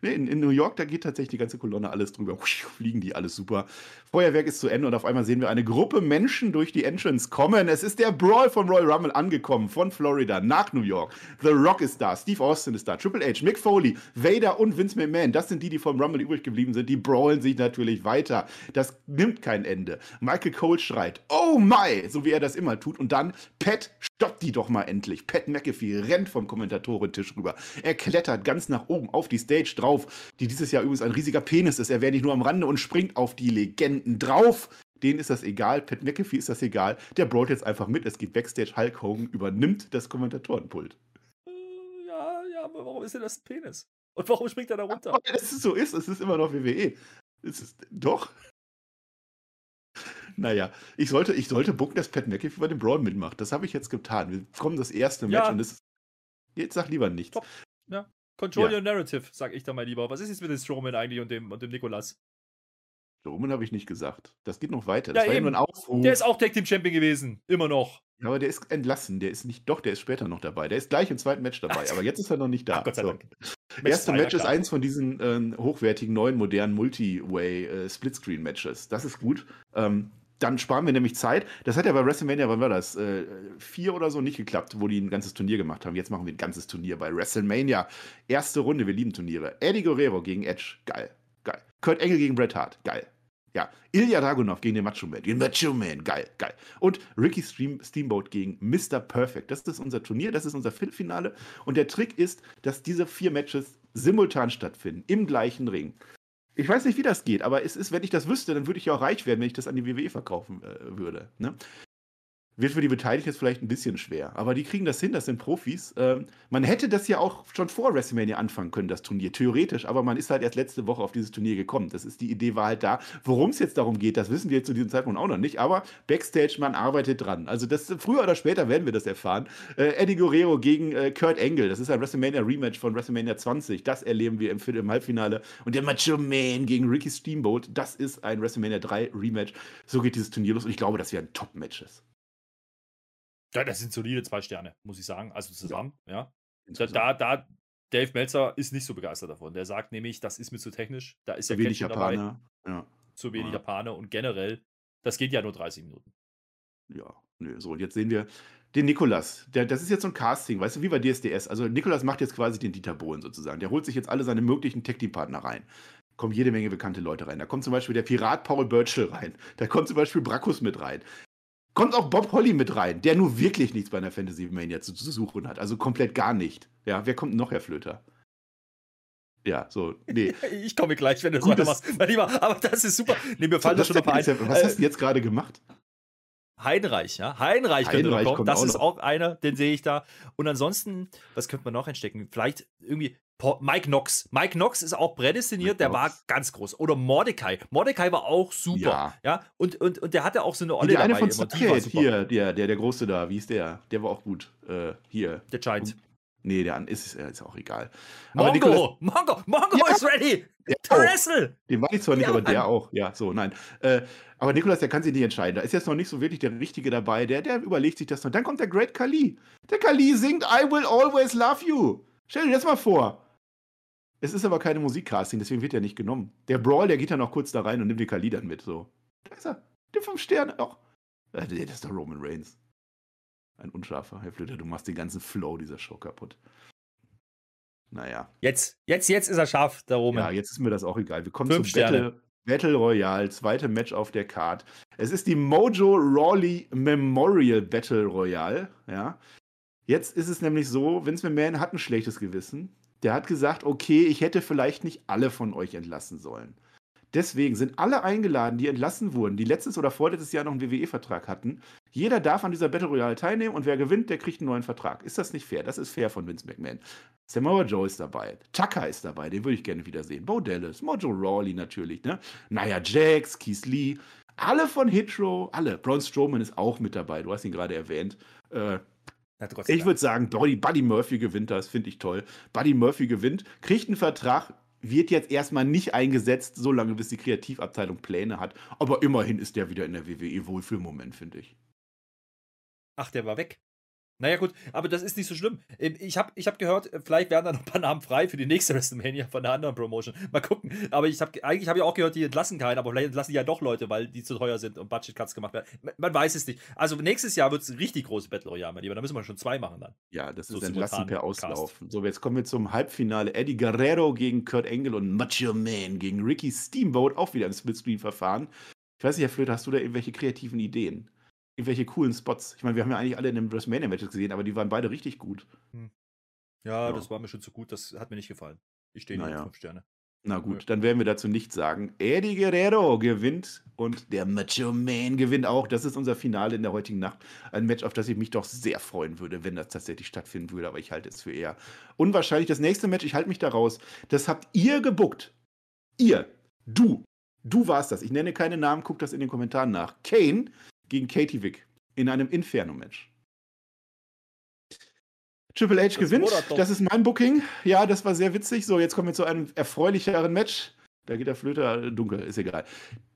Nee, in, in New York, da geht tatsächlich die ganze Kolonne alles drüber. Fliegen die alles super. Feuerwerk ist zu Ende und auf einmal sehen wir eine Gruppe Menschen durch die Entrance kommen. Es ist der Brawl von Royal Rumble angekommen, von Florida nach New York. The Rock ist da, Steve Austin ist da, Triple H, Mick Foley, Vader und Vince McMahon. Das sind die, die vom Rumble übrig geblieben sind. Die brawlen sich natürlich weiter. Das nimmt kein Ende. Michael Cole schreit, oh my, so wie er das immer tut. Und dann, Pat, stopp die doch mal endlich. Pat McAfee rennt vom Kommentatorentisch rüber. Er klettert ganz nach oben auf die Stage drauf, die dieses Jahr übrigens ein riesiger Penis ist. Er wäre nicht nur am Rande und springt auf die Legenden drauf. Denen ist das egal, Pat McAfee ist das egal. Der brawlt jetzt einfach mit. Es geht Backstage. Hulk Hogan übernimmt das Kommentatorenpult. Ja, ja, aber warum ist denn das ein Penis? Und warum springt er da runter? Weil es so ist, es ist immer noch WWE. Es ist, doch. Naja, ich sollte, ich sollte bucken, dass Pat McAfee bei dem Brawl mitmacht. Das habe ich jetzt getan. Wir kommen das erste Match Ja. und es Jetzt sag lieber nichts. Top. Control Ja. your narrative, sag ich da mal lieber. Was ist jetzt mit dem Strowman eigentlich und dem, und dem Nikolas? Roman habe ich nicht gesagt. Das geht noch weiter. Ja, Das war ja eben. nur ein Aufruf. Der ist auch Tag Team Champion gewesen. Immer noch. Ja, aber der ist entlassen. Der ist nicht, doch, der ist später noch dabei. Der ist gleich im zweiten Match dabei. Aber jetzt ist er noch nicht da. Ach, Gott sei So. Dank. Erste zwei, Match ja ist klar. eins von diesen ähm, hochwertigen, neuen, modernen Multi-Way äh, Splitscreen-Matches. Das ist gut. Ähm, dann sparen wir nämlich Zeit. Das hat ja bei WrestleMania, wann war das? Äh, vier oder so nicht geklappt, wo die ein ganzes Turnier gemacht haben. Jetzt machen wir ein ganzes Turnier bei WrestleMania. Erste Runde, wir lieben Turniere. Eddie Guerrero gegen Edge, geil, geil. Kurt Engel gegen Bret Hart, geil. Ja, Ilya Dragunov gegen den Macho Man, den Macho Man, geil, geil. Und Ricky Steamboat gegen Mr. Perfect. Das ist unser Turnier, das ist unser Viertelfinale. Und der Trick ist, dass diese vier Matches simultan stattfinden, im gleichen Ring. Ich weiß nicht, wie das geht, aber es ist, wenn ich das wüsste, dann würde ich ja auch reich werden, wenn ich das an die WWE verkaufen äh, würde. Ne? Wird für die Beteiligten jetzt vielleicht ein bisschen schwer, aber die kriegen das hin, das sind Profis. Ähm, man hätte das ja auch schon vor WrestleMania anfangen können, das Turnier, theoretisch, aber man ist halt erst letzte Woche auf dieses Turnier gekommen. Das ist die Idee, war halt da. Worum es jetzt darum geht, das wissen wir jetzt zu diesem Zeitpunkt auch noch nicht, aber Backstage, man arbeitet dran. Also das, früher oder später werden wir das erfahren. Äh, Eddie Guerrero gegen äh, Kurt Angle, das ist ein WrestleMania Rematch von WrestleMania 20, das erleben wir im, im Halbfinale. Und der Macho Man gegen Ricky Steamboat, das ist ein WrestleMania 3 Rematch. So geht dieses Turnier los und ich glaube, das werden Top-Matches. Ja, das sind solide zwei Sterne, muss ich sagen. Also zusammen, ja. Da, insgesamt. da, da, Dave Meltzer ist nicht so begeistert davon. Der sagt nämlich, das ist mir zu technisch. Da ist ja Zu wenig Kämpfen dabei, Japaner. Ja. zu wenig Ja. Japaner und generell, das geht ja nur 30 Minuten. Ja, nö, so, und jetzt sehen wir den Nikolas. Der, das ist jetzt so ein Casting, weißt du, wie bei DSDS. Also Nikolas macht jetzt quasi den Dieter Bohlen sozusagen. Der holt sich jetzt alle seine möglichen Tech-Team-Partner rein. Kommen jede Menge bekannte Leute rein. Da kommt zum Beispiel der Pirat Paul Burchill rein. Da kommt zum Beispiel Brackus mit rein. Kommt auch Bob Holly mit rein, der nur wirklich nichts bei einer Fantasy Mania zu, zu suchen hat. Also komplett gar nicht. Ja, wer kommt noch, Herr Flöter? Ja, so, nee. Ich komme gleich, wenn du das Gutes- weitermachst. Mein Lieber, aber das ist super. Nee, mir fallen da schon ein paar ein. was hast du Äh, jetzt gerade gemacht? Heinreich, ja. Heinreich könnte noch Heinreich kommen. Das auch ist noch. auch einer, den sehe ich da. Und ansonsten, was könnte man noch entstecken? Vielleicht irgendwie Mike Knox. Mike Knox ist auch prädestiniert, Mike der Knox. war ganz groß. Oder Mordecai. Mordecai war auch super. Ja. Ja, und, und, und der hatte auch so eine Olle der eine dabei von immer. Die war Starcade, hier, der, der, der große da, wie ist der? Der war auch gut. Äh, hier. Der Giant. Nee, der ist, ist auch egal. Aber Mongo! Mongo! Mongo Ja. ist ready! Wrestle! Den war ich zwar nicht, Ja, aber der auch. Ja, so, nein. Äh, aber Nikolas, der kann sich nicht entscheiden. Da ist jetzt noch nicht so wirklich der Richtige dabei. Der, der überlegt sich das noch. Dann kommt der Great Kali. Der Kali singt I will always love you. Stell dir das mal vor. Es ist aber keine Musikcasting, deswegen wird er nicht genommen. Der Brawl, der geht dann noch kurz da rein und nimmt die Kali dann mit. So. Da ist er. Der fünf Sterne. Auch. Äh, nee, das ist der Roman Reigns. Ein unscharfer. Herr Flöter, du machst den ganzen Flow dieser Show kaputt. Naja. Jetzt, jetzt, jetzt ist er scharf, der Ja, Roman. jetzt ist mir das auch egal. Wir kommen Fünf zum Sterne. Battle, Battle Royale, zweite Match auf der Card. Es ist die Mojo Rawley Memorial Battle Royale. Ja. Jetzt ist es nämlich so, Vince McMahon hat ein schlechtes Gewissen. Der hat gesagt, okay, ich hätte vielleicht nicht alle von euch entlassen sollen. Deswegen sind alle eingeladen, die entlassen wurden, die letztes oder vorletztes Jahr noch einen WWE-Vertrag hatten. Jeder darf an dieser Battle Royale teilnehmen und wer gewinnt, der kriegt einen neuen Vertrag. Ist das nicht fair? Das ist fair von Vince McMahon. Samoa Joe ist dabei. Tucker ist dabei, den würde ich gerne wiedersehen. Bo Dallas, Mojo Rawley natürlich, ne? Nia Jax, Keith Lee, alle von Hitro, alle. Braun Strowman ist auch mit dabei, du hast ihn gerade erwähnt. Äh, ich würde sagen, Buddy, Buddy Murphy gewinnt das, finde ich toll. Buddy Murphy gewinnt, kriegt einen Vertrag, wird jetzt erstmal nicht eingesetzt, solange bis die Kreativabteilung Pläne hat. Aber immerhin ist der wieder in der WWE wohl für den Moment, finde ich. Ach, der war weg. Naja, gut, aber das ist nicht so schlimm. Ähm, Ich habe ich hab gehört, äh, vielleicht werden da noch ein paar Namen frei für die nächste WrestleMania von einer anderen Promotion. Mal gucken. Aber ich habe eigentlich habe ich auch gehört, die entlassen keinen, aber vielleicht entlassen die ja doch Leute, weil die zu teuer sind und Budget Cuts gemacht werden. Man- weiß es nicht. Also nächstes Jahr wird es ein richtig große Battle Royale, mein Lieber. Da müssen wir schon zwei machen dann. Ja, das So ist entlassen per Cast. Auslaufen. So, jetzt kommen wir zum Halbfinale. Eddie Guerrero gegen Kurt Angle und Macho Man gegen Ricky Steamboat, auch wieder im Splitscreen-Verfahren. Ich weiß nicht, Herr Flöter, hast du da irgendwelche kreativen Ideen? Irgendwelche coolen Spots? Ich meine, wir haben ja eigentlich alle in den WrestleMania-Matches gesehen, aber die waren beide richtig gut. Ja, Ja. das war mir schon zu gut. Das hat mir nicht gefallen. Ich stehe nicht Naja. auf fünf Sterne. Na gut, Ja. dann werden wir dazu nichts sagen. Eddie Guerrero gewinnt und der Macho Man gewinnt auch. Das ist unser Finale in der heutigen Nacht. Ein Match, auf das ich mich doch sehr freuen würde, wenn das tatsächlich stattfinden würde. Aber ich halte es für eher unwahrscheinlich. Das nächste Match, ich halte mich da raus. Das habt ihr gebuckt. Ihr, du, Du warst das. Ich nenne keine Namen, guck das in den Kommentaren nach. Kane gegen Katie Vick in einem Inferno-Match. Triple H das gewinnt. Das ist mein Booking. Ja, das war sehr witzig. So, jetzt kommen wir zu einem erfreulicheren Match. Da geht der Flöter dunkel, ist egal.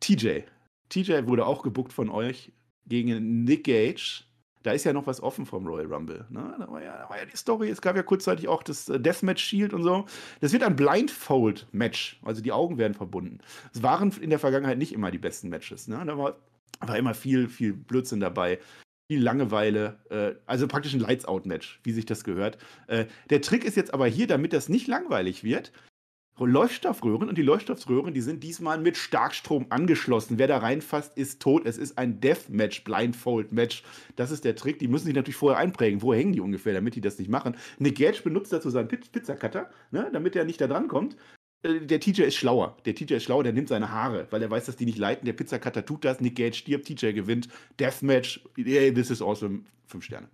TJ. TJ wurde auch gebuckt von euch gegen Nick Gage. Da ist ja noch was offen vom Royal Rumble. Ne? Da, war ja, da war ja die Story. Es gab ja kurzzeitig auch das äh, Deathmatch Shield und so. Das wird ein Blindfold-Match. Also die Augen werden verbunden. Es waren in der Vergangenheit nicht immer die besten Matches. Ne? Da war, war immer viel, viel Blödsinn dabei viel Langeweile, äh, also praktisch ein Lights-Out-Match, wie sich das gehört. Äh, der Trick ist jetzt aber hier, damit das nicht langweilig wird, Leuchtstoffröhren und die Leuchtstoffröhren, die sind diesmal mit Starkstrom angeschlossen. Wer da reinfasst, ist tot. Es ist ein Deathmatch, Blindfold-Match. Das ist der Trick. Die müssen sich natürlich vorher einprägen. Wo hängen die ungefähr, damit die das nicht machen? Nick Gage benutzt dazu seinen Pizzacutter, ne, damit er nicht da dran kommt. Äh, der TJ ist schlauer. Der TJ ist schlauer, der nimmt seine Haare, weil er weiß, dass die nicht leiten. Der Pizzacutter tut das, Nick Gage stirbt, TJ gewinnt. Deathmatch, yeah, this is awesome. Fünf Sterne.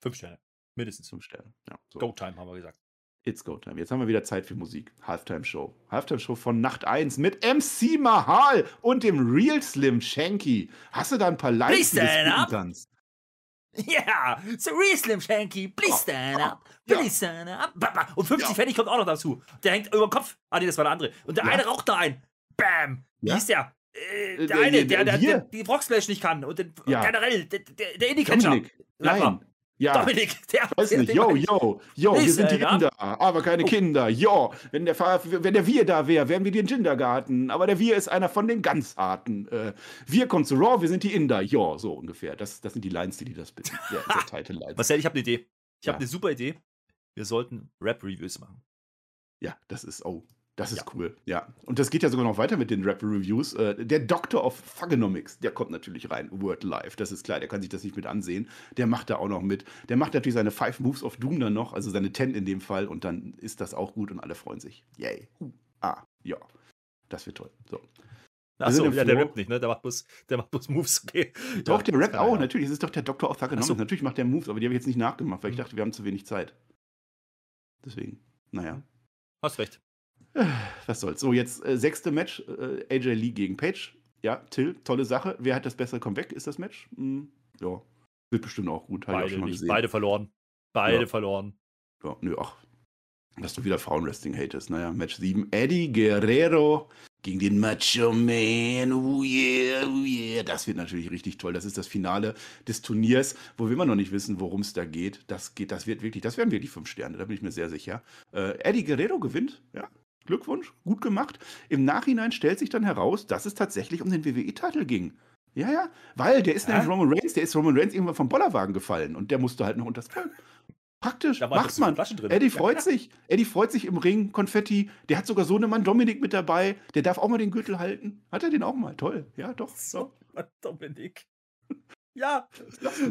Fünf Sterne. Mindestens. Fünf Sterne. Ja, so. Go Time haben wir gesagt. It's Go Time. Jetzt haben wir wieder Zeit für Musik. Halftime Show. Halftime Show von Nacht 1 mit MC Mahal und dem Real Slim Shanky. Hast du da ein paar kannst? Ja, yeah, Slim Shanky, please stand up, please stand up. Und 50 ja. Pfennig kommt auch noch dazu. Der hängt über dem Kopf. Ah, nee, das war der andere. Und der ja. eine raucht da ein. Bam. Wie ja. hieß der? Äh, der, äh, eine, der, der, der, die Frog nicht kann. Und den, generell, der, der, der Indie-Catcher. Nein. Ja. Dominik, der. Weiß nicht. Yo, yo, yo, wir sind die Kinder, aber keine oh. Kinder. Jo, wenn der, wenn der Wir da wäre, wären wir die in Kindergarten. Aber der Wir ist einer von den ganz Harten. Äh, wir kommen zu Raw, wir sind die Inder. Jo, so ungefähr. Das, das sind die Lines, die, die das bitten. Ja, Title-Lines. Marcel, ich habe eine Idee. Ich ja. habe eine super Idee. Wir sollten Rap-Reviews machen. Ja, das ist, oh, das ist ja. cool, ja. Und das geht ja sogar noch weiter mit den Rap-Reviews. Äh, der Doctor of Thugonomics, der kommt natürlich rein, Word Live, das ist klar, der kann sich das nicht mit ansehen. Der macht da auch noch mit. Der macht natürlich seine Five Moves of Doom dann noch, also seine Ten in dem Fall, und dann ist das auch gut und alle freuen sich. Yay. Uh, ah, ja. Das wird toll. So. Achso, ja, der rappt nicht, ne? Der macht bloß, der macht bloß Moves, okay. Doch, der rappt auch, natürlich. Es ist doch der Doctor of Thugonomics. So. Natürlich macht der Moves, aber die habe ich jetzt nicht nachgemacht, weil ich mhm. dachte, wir haben zu wenig Zeit. Deswegen, naja. Hast recht. Was soll's. So, jetzt äh, sechste Match, äh, AJ Lee gegen Page. Ja, Till, tolle Sache. Wer hat das bessere Comeback? Ist das Match? Hm, ja, wird bestimmt auch gut. Beide, auch nicht, beide verloren. Beide ja. verloren. Ja, nö, ach. Dass du wieder Frauenwrestling hatest. Naja, Match 7. Eddie Guerrero gegen den Macho Man. Oh yeah, oh yeah. Das wird natürlich richtig toll. Das ist das Finale des Turniers, wo wir immer noch nicht wissen, worum es da geht. Das geht, das wird wirklich, das werden wirklich fünf Sterne, da bin ich mir sehr sicher. Äh, Eddie Guerrero gewinnt, ja, Glückwunsch, gut gemacht. Im Nachhinein stellt sich dann heraus, dass es tatsächlich um den WWE-Titel ging. Ja, ja, weil der ist ja? nämlich Roman Reigns, der ist Roman Reigns irgendwann vom Bollerwagen gefallen und der musste halt noch unter das Praktisch, macht man. Eddie freut ja. sich. Eddie freut sich im Ring, Konfetti. Der hat sogar so einen Mann Dominik mit dabei. Der darf auch mal den Gürtel halten. Hat er den auch mal? Toll. Ja, doch. So, Mann Dominik. Ja,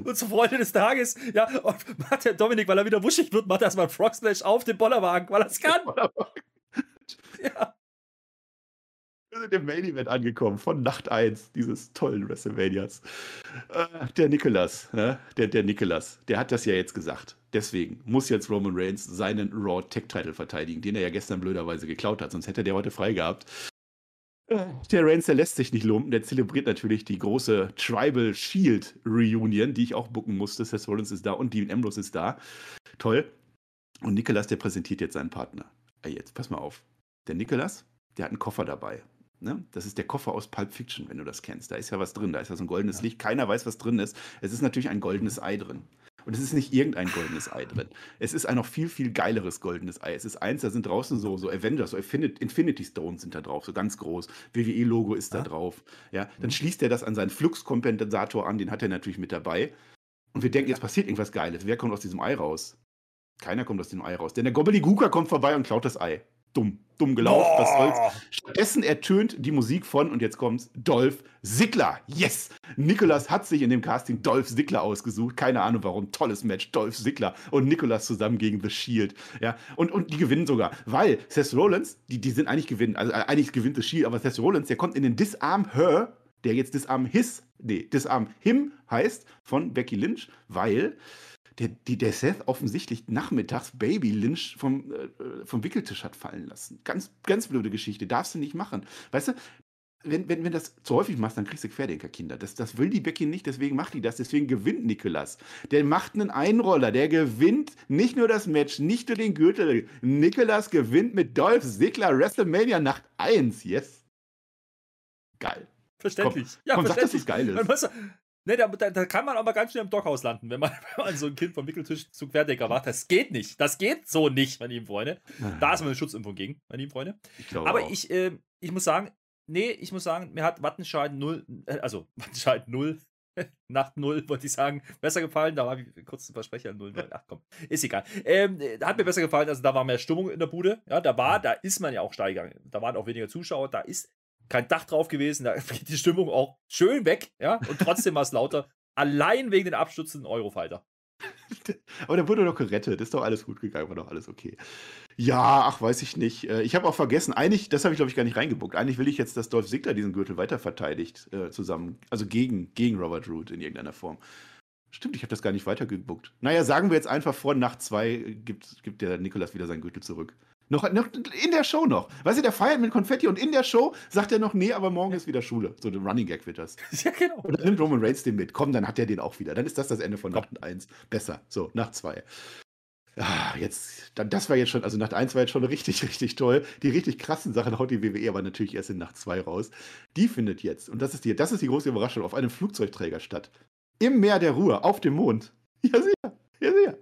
und zur Freude des Tages, ja, macht der Dominik, weil er wieder wuschig wird, macht er erstmal Frog Splash auf den Bollerwagen, weil er es kann. Wir sind im Main Event angekommen von Nacht 1 dieses tollen WrestleManias. Äh, der Nikolas, ne? der, der Nikolas, der hat das ja jetzt gesagt. Deswegen muss jetzt Roman Reigns seinen Raw Tech Title verteidigen, den er ja gestern blöderweise geklaut hat, sonst hätte der heute frei gehabt. Äh, der Reigns, der lässt sich nicht lumpen. Der zelebriert natürlich die große Tribal Shield Reunion, die ich auch bucken musste. Seth Rollins ist da und Dean Ambrose ist da. Toll. Und Nikolas, der präsentiert jetzt seinen Partner. Ey, jetzt pass mal auf. Der Nikolas, der hat einen Koffer dabei. Ne? Das ist der Koffer aus Pulp Fiction, wenn du das kennst. Da ist ja was drin, da ist ja so ein goldenes ja. Licht. Keiner weiß, was drin ist. Es ist natürlich ein goldenes Ei drin. Und es ist nicht irgendein goldenes Ei drin. Es ist ein noch viel, viel geileres goldenes Ei. Es ist eins, da sind draußen so, so Avengers, so Infinity Stones sind da drauf, so ganz groß. WWE-Logo ist da drauf. Ja, dann mhm. schließt er das an seinen Fluxkompensator an, den hat er natürlich mit dabei. Und wir denken, jetzt passiert irgendwas Geiles. Wer kommt aus diesem Ei raus? Keiner kommt aus dem Ei raus. Denn der Gobbledygooker kommt vorbei und klaut das Ei dumm, dumm gelaufen. Was soll's. Stattdessen ertönt die Musik von, und jetzt kommt's, Dolph Ziggler. Yes! Nikolas hat sich in dem Casting Dolph Ziggler ausgesucht. Keine Ahnung warum. Tolles Match. Dolph Ziggler und Nikolas zusammen gegen The Shield. Ja, und, und die gewinnen sogar. Weil Seth Rollins, die, die sind eigentlich gewinnen. Also äh, eigentlich gewinnt The Shield, aber Seth Rollins, der kommt in den Disarm Her, der jetzt Disarm His, nee, Disarm Him heißt, von Becky Lynch, weil der, die, der Seth offensichtlich nachmittags Baby Lynch vom, äh, vom Wickeltisch hat fallen lassen. Ganz, ganz blöde Geschichte. Darfst du nicht machen. Weißt du, wenn, wenn, wenn das zu häufig machst, dann kriegst du Querdenker-Kinder. Das, das will die Becky nicht, deswegen macht die das. Deswegen gewinnt Nikolas. Der macht einen Einroller. Der gewinnt nicht nur das Match, nicht nur den Gürtel. Nikolas gewinnt mit Dolph Ziggler WrestleMania Nacht 1. Yes. Geil. Verständlich. Komm, ja, komm, verständlich. Sag, dass das geil ist. Muss, ne, da, da, da, kann man aber ganz schnell im Dockhaus landen, wenn man, wenn man so ein Kind vom Wickeltisch zu Querdecker macht. Das geht nicht. Das geht so nicht, meine lieben Freunde. Da ist man eine Schutzimpfung gegen, meine lieben Freunde. Ich aber ich, äh, ich muss sagen, nee, ich muss sagen, mir hat Wattenscheid 0, äh, also Wattenscheid 0, Nacht 0, wollte ich sagen, besser gefallen. Da war ich kurz ein Versprecher 0, 0. Ach komm, ist egal. Ähm, hat mir besser gefallen, also da war mehr Stimmung in der Bude. Ja, da war, da ist man ja auch steil gegangen. Da waren auch weniger Zuschauer, da ist kein Dach drauf gewesen, da geht die Stimmung auch schön weg, ja, und trotzdem war es lauter. Allein wegen den abstützenden Eurofighter. Aber der wurde doch gerettet, ist doch alles gut gegangen, war doch alles okay. Ja, ach, weiß ich nicht. Äh, ich habe auch vergessen, eigentlich, das habe ich glaube ich gar nicht reingebuckt. Eigentlich will ich jetzt, dass Dolph Ziggler diesen Gürtel weiter verteidigt, äh, zusammen, also gegen, gegen Robert Root in irgendeiner Form. Stimmt, ich habe das gar nicht weitergebuckt. Naja, sagen wir jetzt einfach vor Nacht zwei gibt, gibt der Nikolas wieder seinen Gürtel zurück. Noch, noch in der Show noch. Weißt du, der feiert mit Konfetti und in der Show sagt er noch, nee, aber morgen ist wieder Schule. So ein Running Gag wird das. Ja, genau. Und dann nimmt Roman Reigns den mit. Komm, dann hat er den auch wieder. Dann ist das das Ende von Nacht 1. Besser. So, Nacht 2. Ja, jetzt, dann, das war jetzt schon, also Nacht 1 war jetzt schon richtig, richtig toll. Die richtig krassen Sachen haut die WWE aber natürlich erst in Nacht 2 raus. Die findet jetzt, und das ist die, das ist die große Überraschung, auf einem Flugzeugträger statt. Im Meer der Ruhe, auf dem Mond. Ja, sicher, ja, sicher.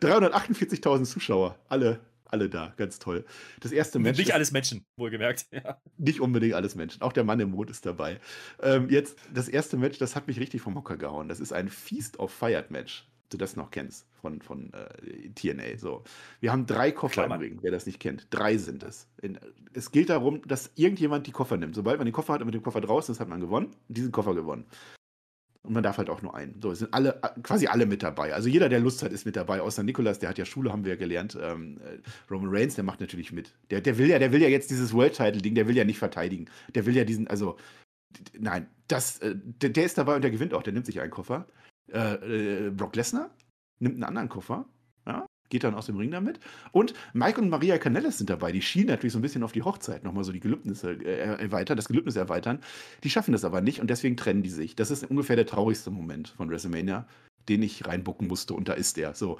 348.000 Zuschauer, alle alle da, ganz toll. Das erste Match. Nicht alles Menschen, wohlgemerkt. Ja. Nicht unbedingt alles Menschen. Auch der Mann im Mond ist dabei. Ähm, jetzt, das erste Match, das hat mich richtig vom Hocker gehauen. Das ist ein Feast of Fired Match. Du das noch kennst von, von äh, TNA. So. Wir haben drei Koffer Klar, im Ring, wer das nicht kennt. Drei sind es. In, es gilt darum, dass irgendjemand die Koffer nimmt. Sobald man den Koffer hat und mit dem Koffer draußen ist, hat man gewonnen. Diesen Koffer gewonnen. Und man darf halt auch nur einen. So, es sind alle, quasi alle mit dabei. Also jeder, der Lust hat, ist mit dabei. Außer Nikolas, der hat ja Schule, haben wir ja gelernt. Ähm, äh, Roman Reigns, der macht natürlich mit. Der, der will ja, der will ja jetzt dieses World Title-Ding, der will ja nicht verteidigen. Der will ja diesen, also, nein, das, äh, der, der, ist dabei und der gewinnt auch. Der nimmt sich einen Koffer. Äh, äh Brock Lesnar nimmt einen anderen Koffer. Geht dann aus dem Ring damit. Und Mike und Maria Canellis sind dabei. Die schienen natürlich so ein bisschen auf die Hochzeit nochmal so die Gelübnisse äh, erweitern, das Gelübnis erweitern. Die schaffen das aber nicht und deswegen trennen die sich. Das ist ungefähr der traurigste Moment von WrestleMania, den ich reinbucken musste und da ist der. So,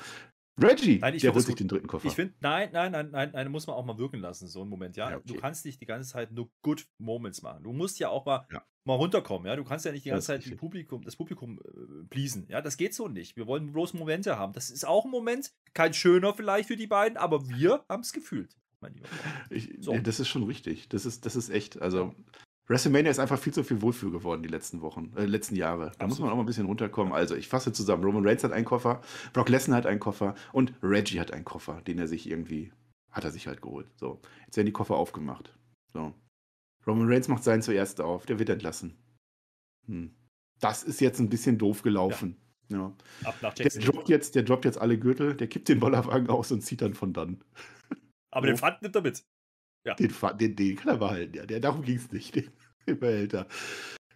Reggie, nein, der holt sich den dritten Koffer. Ich finde, nein, nein, nein, nein, nein, muss man auch mal wirken lassen, so einen Moment. Ja, ja okay. du kannst nicht die ganze Zeit nur Good Moments machen. Du musst ja auch mal, ja. mal runterkommen. Ja, du kannst ja nicht die ganze das Zeit Publikum, das Publikum äh, pleasen. Ja, das geht so nicht. Wir wollen bloß Momente haben. Das ist auch ein Moment, kein schöner vielleicht für die beiden, aber wir haben es gefühlt. Mein Lieber. Ich, so. ja, das ist schon richtig. Das ist, das ist echt. Also WrestleMania ist einfach viel zu viel Wohlfühl geworden die letzten Wochen, äh, letzten Jahre. Da Absolut. muss man auch mal ein bisschen runterkommen. Also, ich fasse zusammen. Roman Reigns hat einen Koffer, Brock Lesnar hat einen Koffer und Reggie hat einen Koffer, den er sich irgendwie, hat er sich halt geholt. So, jetzt werden die Koffer aufgemacht. So. Roman Reigns macht seinen zuerst auf, der wird entlassen. Hm. Das ist jetzt ein bisschen doof gelaufen. Ja. ja. Ab nach der droppt, jetzt, der droppt jetzt alle Gürtel, der kippt den Bollerwagen aus und zieht dann von dann. Aber so. den Pfand nimmt er mit. Ja. Den, den, den kann er behalten, ja. Der, darum ging es nicht. Den, den behält er.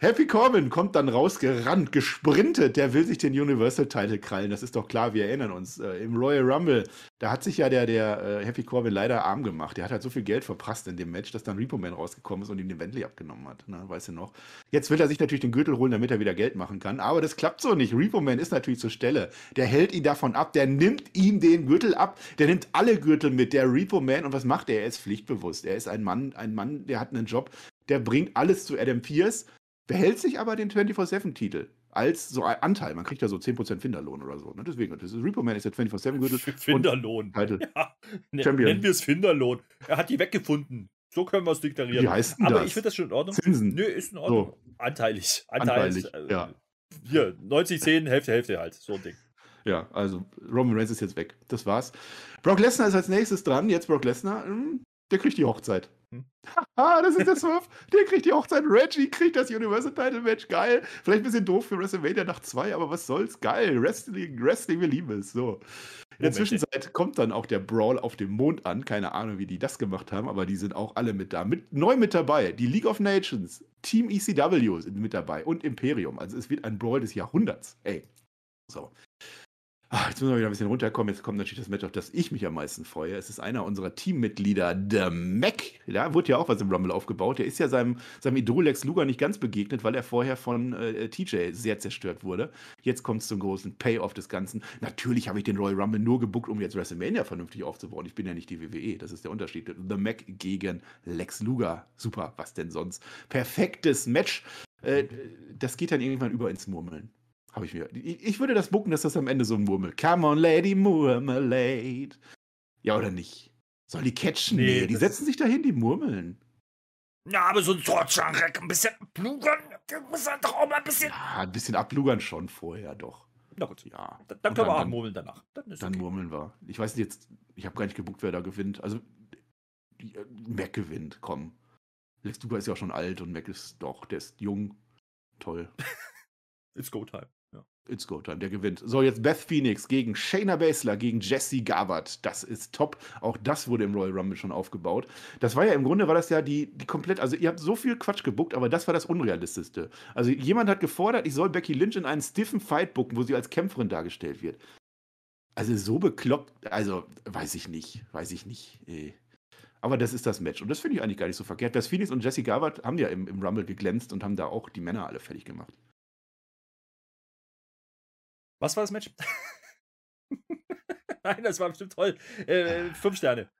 Happy Corbin kommt dann rausgerannt, gesprintet. Der will sich den Universal Title krallen. Das ist doch klar, wir erinnern uns. Äh, Im Royal Rumble, da hat sich ja der, der äh, Happy Corbin leider arm gemacht. Der hat halt so viel Geld verprasst in dem Match, dass dann Repo Man rausgekommen ist und ihm den Bentley abgenommen hat. Na, weißt du noch? Jetzt will er sich natürlich den Gürtel holen, damit er wieder Geld machen kann. Aber das klappt so nicht. Repo Man ist natürlich zur Stelle. Der hält ihn davon ab. Der nimmt ihm den Gürtel ab. Der nimmt alle Gürtel mit. Der Repo Man. Und was macht er? Er ist pflichtbewusst. Er ist ein Mann, ein Mann, der hat einen Job. Der bringt alles zu Adam Pierce behält sich aber den 24-7-Titel als so ein Anteil. Man kriegt ja so 10% Finderlohn oder so. Ne? Deswegen, das ist Repo Man ist der 24-7-Gürtel. Finderlohn. Ja. Nennen wir es Finderlohn. Er hat die weggefunden. So können wir es deklarieren. Wie heißt denn Aber das? ich finde das schon in Ordnung. Zinsen. Nö, ist in Ordnung. So. Anteilig. Anteilig. Anteilig äh, ja. Hier, 90, 10, Hälfte, Hälfte halt. So ein Ding. Ja, also Roman Reigns ist jetzt weg. Das war's. Brock Lesnar ist als nächstes dran. Jetzt Brock Lesnar. Hm, der kriegt die Hochzeit. Hm. Haha, das ist der Swerve. Der kriegt die Hochzeit. Reggie kriegt das Universal Title Match. Geil. Vielleicht ein bisschen doof für WrestleMania nach zwei, aber was soll's? Geil. Wrestling, Wrestling, wir lieben es. So. In der Zwischenzeit kommt dann auch der Brawl auf dem Mond an. Keine Ahnung, wie die das gemacht haben, aber die sind auch alle mit da. Mit, neu mit dabei. Die League of Nations, Team ECW sind mit dabei und Imperium. Also es wird ein Brawl des Jahrhunderts. Ey. So. Ah, jetzt müssen wir wieder ein bisschen runterkommen. Jetzt kommt natürlich das Match, auf das ich mich am meisten freue. Es ist einer unserer Teammitglieder, der Mac. Da wurde ja auch was im Rumble aufgebaut. Der ist ja seinem, seinem Idol Lex Luger nicht ganz begegnet, weil er vorher von äh, TJ sehr zerstört wurde. Jetzt kommt es zum großen Payoff des Ganzen. Natürlich habe ich den Royal Rumble nur gebuckt, um jetzt WrestleMania vernünftig aufzubauen. Ich bin ja nicht die WWE. Das ist der Unterschied. The Mac gegen Lex Luger. Super, was denn sonst? Perfektes Match. Äh, das geht dann irgendwann über ins Murmeln. Habe ich mir. Ich würde das bucken, dass das am Ende so ein Murmel. Come on, Lady Murmelade. Ja, oder nicht? Soll die catchen? Nee, nee die setzen sich dahin, die murmeln. Ja, aber so ein Torchanreck, ein bisschen ablugern, der muss dann doch auch mal ein bisschen. Ja, ein bisschen ablugern schon vorher, doch. Na gut. Ja. Dann, dann können wir auch murmeln danach. Dann, dann okay. murmeln wir. Ich weiß nicht jetzt, ich habe gar nicht gebuckt, wer da gewinnt. Also, äh, Mac gewinnt, komm. Lex Luger ist ja auch schon alt und Mac ist doch, der ist jung. Toll. It's go time. It's go time, der gewinnt. So, jetzt Beth Phoenix gegen Shayna Baszler, gegen Jesse Garbert. Das ist top. Auch das wurde im Royal Rumble schon aufgebaut. Das war ja im Grunde, war das ja die, die komplett, also ihr habt so viel Quatsch gebuckt, aber das war das Unrealistischste. Also jemand hat gefordert, ich soll Becky Lynch in einen stiffen Fight bucken, wo sie als Kämpferin dargestellt wird. Also so bekloppt, also weiß ich nicht, weiß ich nicht. Ey. Aber das ist das Match. Und das finde ich eigentlich gar nicht so verkehrt. Beth Phoenix und Jesse Garbert haben ja im, im Rumble geglänzt und haben da auch die Männer alle fertig gemacht. Was war das Match? Nein, das war bestimmt toll. Äh, fünf Sterne.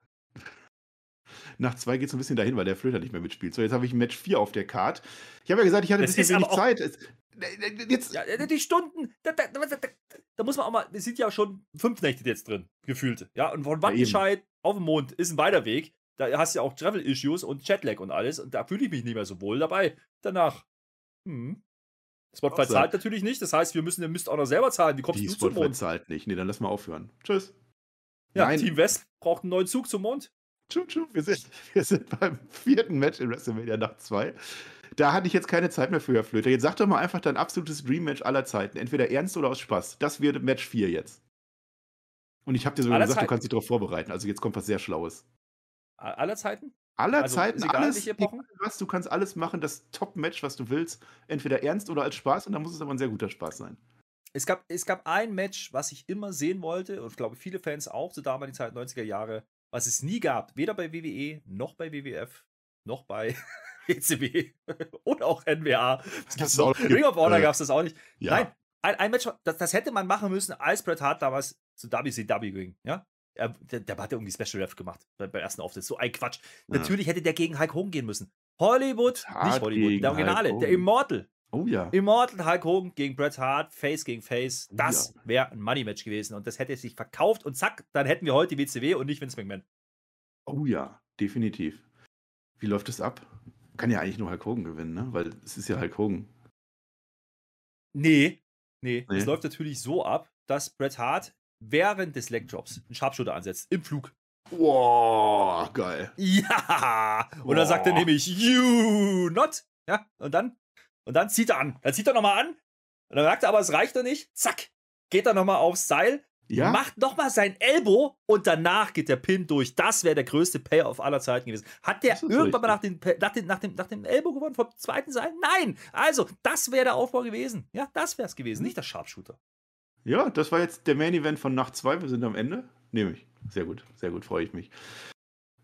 Nach zwei geht es ein bisschen dahin, weil der Flöter nicht mehr mitspielt. So, jetzt habe ich Match 4 auf der Card. Ich habe ja gesagt, ich hatte ein bisschen wenig Zeit. Es, jetzt. Ja, die Stunden, da, da, da, da, muss man auch mal, es sind ja schon fünf Nächte jetzt drin, gefühlt. Ja, und von Wattenscheid ja, auf dem Mond ist ein weiter Weg. Da hast du ja auch Travel-Issues und Jetlag und alles. Und da fühle ich mich nicht mehr so wohl dabei. Danach. Hm. Spotify zahlt natürlich nicht, das heißt, wir müssen, ihr müsst auch noch selber zahlen. Wie kommst Die du Spotify zum Mond? zahlt nicht. Nee, dann lass mal aufhören. Tschüss. Ja, Nein. Team West braucht einen neuen Zug zum Mond. Tschu, tschu. Wir, sind, wir sind beim vierten Match in WrestleMania Nacht 2. Da hatte ich jetzt keine Zeit mehr für, Herr Flöter. Jetzt sag doch mal einfach dein absolutes Dream-Match aller Zeiten. Entweder ernst oder aus Spaß. Das wird Match 4 jetzt. Und ich habe dir sogar aller gesagt, Zeiten. du kannst dich darauf vorbereiten. Also jetzt kommt was sehr Schlaues. Aller Zeiten? Aller also, Zeiten, egal, alles, was, du kannst alles machen, das Top-Match, was du willst, entweder ernst oder als Spaß und dann muss es aber ein sehr guter Spaß sein. Es gab, es gab ein Match, was ich immer sehen wollte und ich glaube viele Fans auch zur damaligen Zeit 90er Jahre, was es nie gab, weder bei WWE noch bei WWF noch bei ECW und auch NWA. Das auch Ring of Honor äh, gab es das auch nicht. Ja. Nein, ein, ein Match, das, das, hätte man machen müssen, als Bret Hart damals zu WCW ging. Ja? Er, der, der, hat ja irgendwie Special Ref gemacht beim, beim ersten Auftritt. So ein Quatsch. Ja. Natürlich hätte der gegen Hulk Hogan gehen müssen. Hollywood, Hart nicht Hollywood, der Originale, der Immortal. Oh ja. Immortal Hulk Hogan gegen Bret Hart, Face gegen Face. Oh das ja. wäre ein Money-Match gewesen und das hätte sich verkauft und zack, dann hätten wir heute die WCW und nicht Vince McMahon. Oh ja, definitiv. Wie läuft es ab? Kann ja eigentlich nur Hulk Hogan gewinnen, ne? Weil es ist ja Hulk Hogan. Nee, nee. Es läuft natürlich so ab, dass Bret Hart während des Legdrops einen Sharpshooter ansetzt, im Flug. Wow, geil. Ja! Und wow. dann sagt er nämlich, you not. Ja, und dann, und dann zieht er an. Dann zieht er nochmal an. Und dann merkt er aber, es reicht doch nicht. Zack, geht er nochmal aufs Seil. Ja? Macht nochmal sein Elbow und danach geht der Pin durch. Das wäre der größte Payoff aller Zeiten gewesen. Hat der irgendwann mal nach, den, nach, den, nach, dem, nach dem Elbow gewonnen vom zweiten Seil? Nein! Also, das wäre der Aufbau gewesen. Ja, das wäre es gewesen, hm. nicht der Sharpshooter. Ja, das war jetzt der Main Event von Nacht 2. Wir sind am Ende. Nehme ich. Sehr gut, sehr gut, freue ich mich.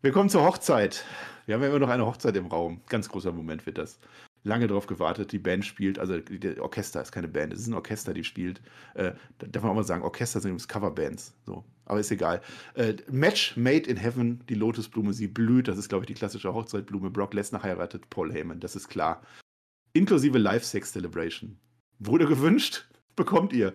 Wir kommen zur Hochzeit. Wir haben ja immer noch eine Hochzeit im Raum. Ganz großer Moment wird das. Lange darauf gewartet, die Band spielt, also der Orchester ist keine Band, es ist ein Orchester, die spielt. Äh, darf man auch mal sagen, Orchester sind übrigens Coverbands. So. Aber ist egal. Äh, Match Made in Heaven, die Lotusblume, sie blüht. Das ist, glaube ich, die klassische Hochzeitblume. Brock Lesnar heiratet Paul Heyman, das ist klar. Inklusive Live-Sex-Celebration. Wurde gewünscht, bekommt ihr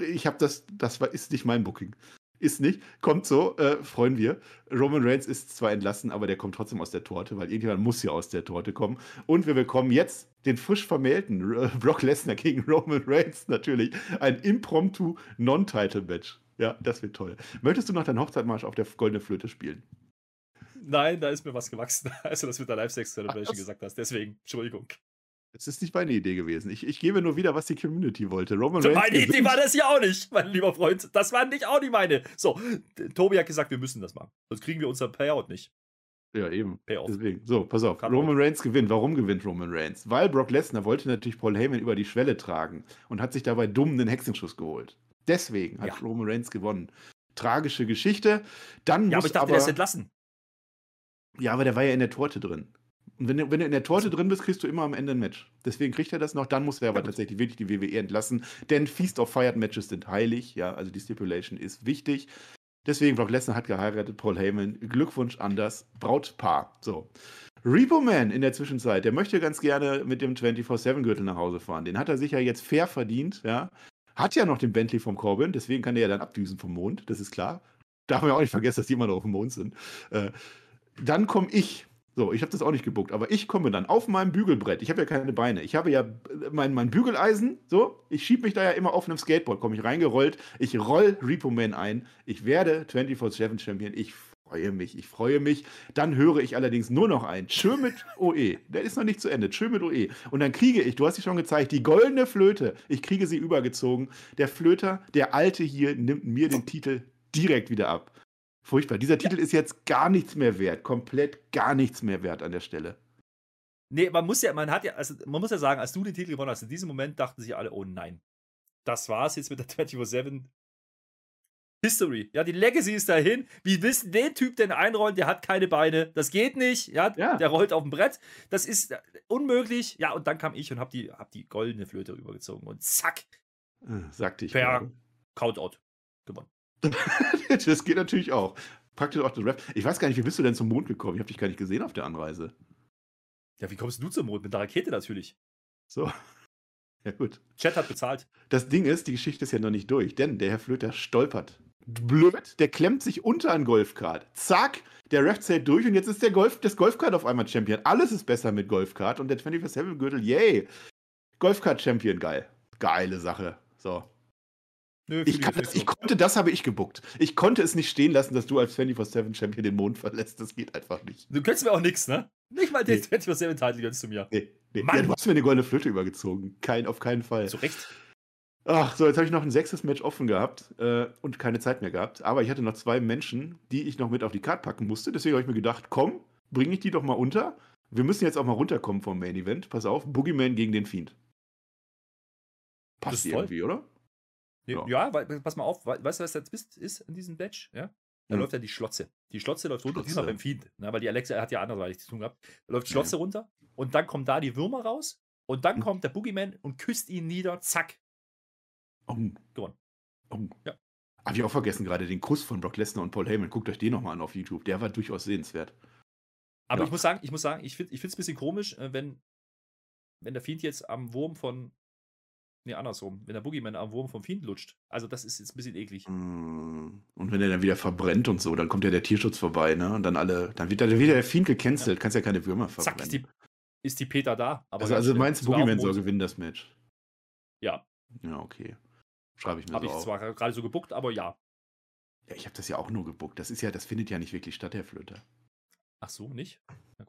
ich habe das, das war, ist nicht mein Booking. Ist nicht, kommt so, äh, freuen wir. Roman Reigns ist zwar entlassen, aber der kommt trotzdem aus der Torte, weil irgendjemand muss ja aus der Torte kommen. Und wir bekommen jetzt den frisch vermählten äh, Brock Lesnar gegen Roman Reigns natürlich. Ein impromptu Non-Title-Match. Ja, das wird toll. Möchtest du noch deinen Hochzeitmarsch auf der goldenen Flöte spielen? Nein, da ist mir was gewachsen, als du das mit der Live-Sex-Celebration gesagt hast. Deswegen, Entschuldigung. Es ist nicht meine Idee gewesen. Ich, ich gebe nur wieder, was die Community wollte. Roman Reigns meine Idee war das ja auch nicht, mein lieber Freund. Das war nicht auch nicht meine. So, Tobi hat gesagt, wir müssen das machen. Sonst kriegen wir unser Payout nicht. Ja, eben. Payoff. Deswegen. So, pass auf. Kann Roman Reigns gewinnt. Warum gewinnt Roman Reigns? Weil Brock Lesnar wollte natürlich Paul Heyman über die Schwelle tragen und hat sich dabei dumm einen Hexenschuss geholt. Deswegen hat Ja. Roman Reigns gewonnen. Tragische Geschichte. Dann Ja, aber muss ich dachte, aber, der ist entlassen. ja, aber der war ja in der Torte drin. Und wenn du, wenn du in der Torte drin bist, kriegst du immer am Ende ein Match. Deswegen kriegt er das noch. Dann muss er aber Ja, tatsächlich wirklich die WWE entlassen. Denn Feast of Fired Matches sind heilig. Ja, also die Stipulation ist wichtig. Deswegen, Brock Lesnar hat geheiratet, Paul Heyman. Glückwunsch an das Brautpaar. So. Repo Man in der Zwischenzeit, der möchte ganz gerne mit dem 24-7-Gürtel nach Hause fahren. Den hat er sich ja jetzt fair verdient, ja. Hat ja noch den Bentley vom Corbin, deswegen kann der ja dann abdüsen vom Mond, das ist klar. Darf man ja auch nicht vergessen, dass die immer noch auf dem Mond sind. Äh, dann komme ich. So, ich habe das auch nicht gebuckt, aber ich komme dann auf meinem Bügelbrett. Ich habe ja keine Beine. Ich habe ja äh, mein, mein Bügeleisen, so. Ich schiebe mich da ja immer auf einem Skateboard, komme ich reingerollt. Ich roll Repo Man ein. Ich werde 24-7 Champion. Ich freue mich, ich freue mich. Dann höre ich allerdings nur noch ein. Tschö mit OE. Der ist noch nicht zu Ende. Tschö mit OE. Und dann kriege ich, du hast sie schon gezeigt, die goldene Flöte. Ich kriege sie übergezogen. Der Flöter, der Alte hier, nimmt mir den Titel direkt wieder ab. Furchtbar. Dieser Titel ist jetzt gar nichts mehr wert. Komplett gar nichts mehr wert an der Stelle. Nee, man muss ja, man hat ja, also man muss ja sagen, als du den Titel gewonnen hast, in diesem Moment dachten sich alle, oh nein. Das war's jetzt mit der 24-7 History. Ja, die Legacy ist dahin. Wie du den Typ denn einrollen? Der hat keine Beine. Das geht nicht. Ja, Ja. der rollt auf dem Brett. Das ist äh, unmöglich. Ja, und dann kam ich und hab die, hab die goldene Flöte rübergezogen und zack, Äh, Sagte ich. Per. Countout gewonnen. das geht natürlich auch. Praktisch auch das Rap. Ich weiß gar nicht, wie bist du denn zum Mond gekommen? Ich habe dich gar nicht gesehen auf der Anreise. Ja, wie kommst du zum Mond? Mit der Rakete natürlich. So. Ja, gut. Chat hat bezahlt. Das Ding ist, die Geschichte ist ja noch nicht durch, denn der Herr Flöter stolpert. Blöd, der klemmt sich unter ein Golfkart. Zack, der Ref zählt durch und jetzt ist der Golf, das Golfkart auf einmal Champion. Alles ist besser mit Golfkart und der 24-7-Gürtel, yay. Golfkart-Champion, geil. Geile Sache. So. Nö, Ich, das, ich konnte, das habe ich gebuckt. Ich konnte es nicht stehen lassen, dass du als 24-7-Champion den Mond verlässt. Das geht einfach nicht. Du gönnst mir auch nichts, ne? Nicht mal den Nee. 24-7-Titel gönnst du mir. Nee, nee. Mann. Ja, du hast mir eine goldene Flöte übergezogen. Kein, auf keinen Fall. Zu Recht. Ach, so, jetzt habe ich noch ein sechstes Match offen gehabt äh, und keine Zeit mehr gehabt. Aber ich hatte noch zwei Menschen, die ich noch mit auf die Karte packen musste. Deswegen habe ich mir gedacht, komm, bringe ich die doch mal unter. Wir müssen jetzt auch mal runterkommen vom Main Event. Pass auf, Boogeyman gegen den Fiend. Passt irgendwie, oder? Ja. ja, weil, pass mal auf, we- weißt du, was der Twist ist in diesem Batch? Ja? Da Hm. läuft ja die Schlotze. Die Schlotze läuft runter, diesmal beim Fiend, ne, weil die Alexa hat ja anderweitig zu tun gehabt. Da läuft Schlotze runter und dann kommen da die Würmer raus und dann Hm. kommt der Boogeyman und küsst ihn nieder, zack. Oh. Gewonnen. Oh. Ja. Habe ich auch vergessen gerade, den Kuss von Brock Lesnar und Paul Heyman. Guckt euch den nochmal an auf YouTube. Der war durchaus sehenswert. Aber Ja. ich muss sagen, ich muss sagen, ich finde es ein bisschen komisch, äh, wenn, wenn der Fiend jetzt am Wurm von. Nee, andersrum. Wenn der Boogeyman am Wurm vom Fiend lutscht. Also, das ist jetzt ein bisschen eklig. Mm. Und wenn er dann wieder verbrennt und so, dann kommt ja der Tierschutz vorbei, ne? Und dann alle, dann wird dann wieder der Fiend gecancelt. Kannst ja keine Würmer verbrennen. Zack, ist die, ist die Peter da. Aber also, also meinst du, Boogeyman soll gewinnen das Match? Ja, Ja, okay. Schreibe ich mir habe so ich auf. zwar gerade so gebuckt, aber ja. Ja, ich habe das ja auch nur gebuckt. Das ist ja, das findet ja nicht wirklich statt, Herr Flöter. Ach so, nicht? Ja,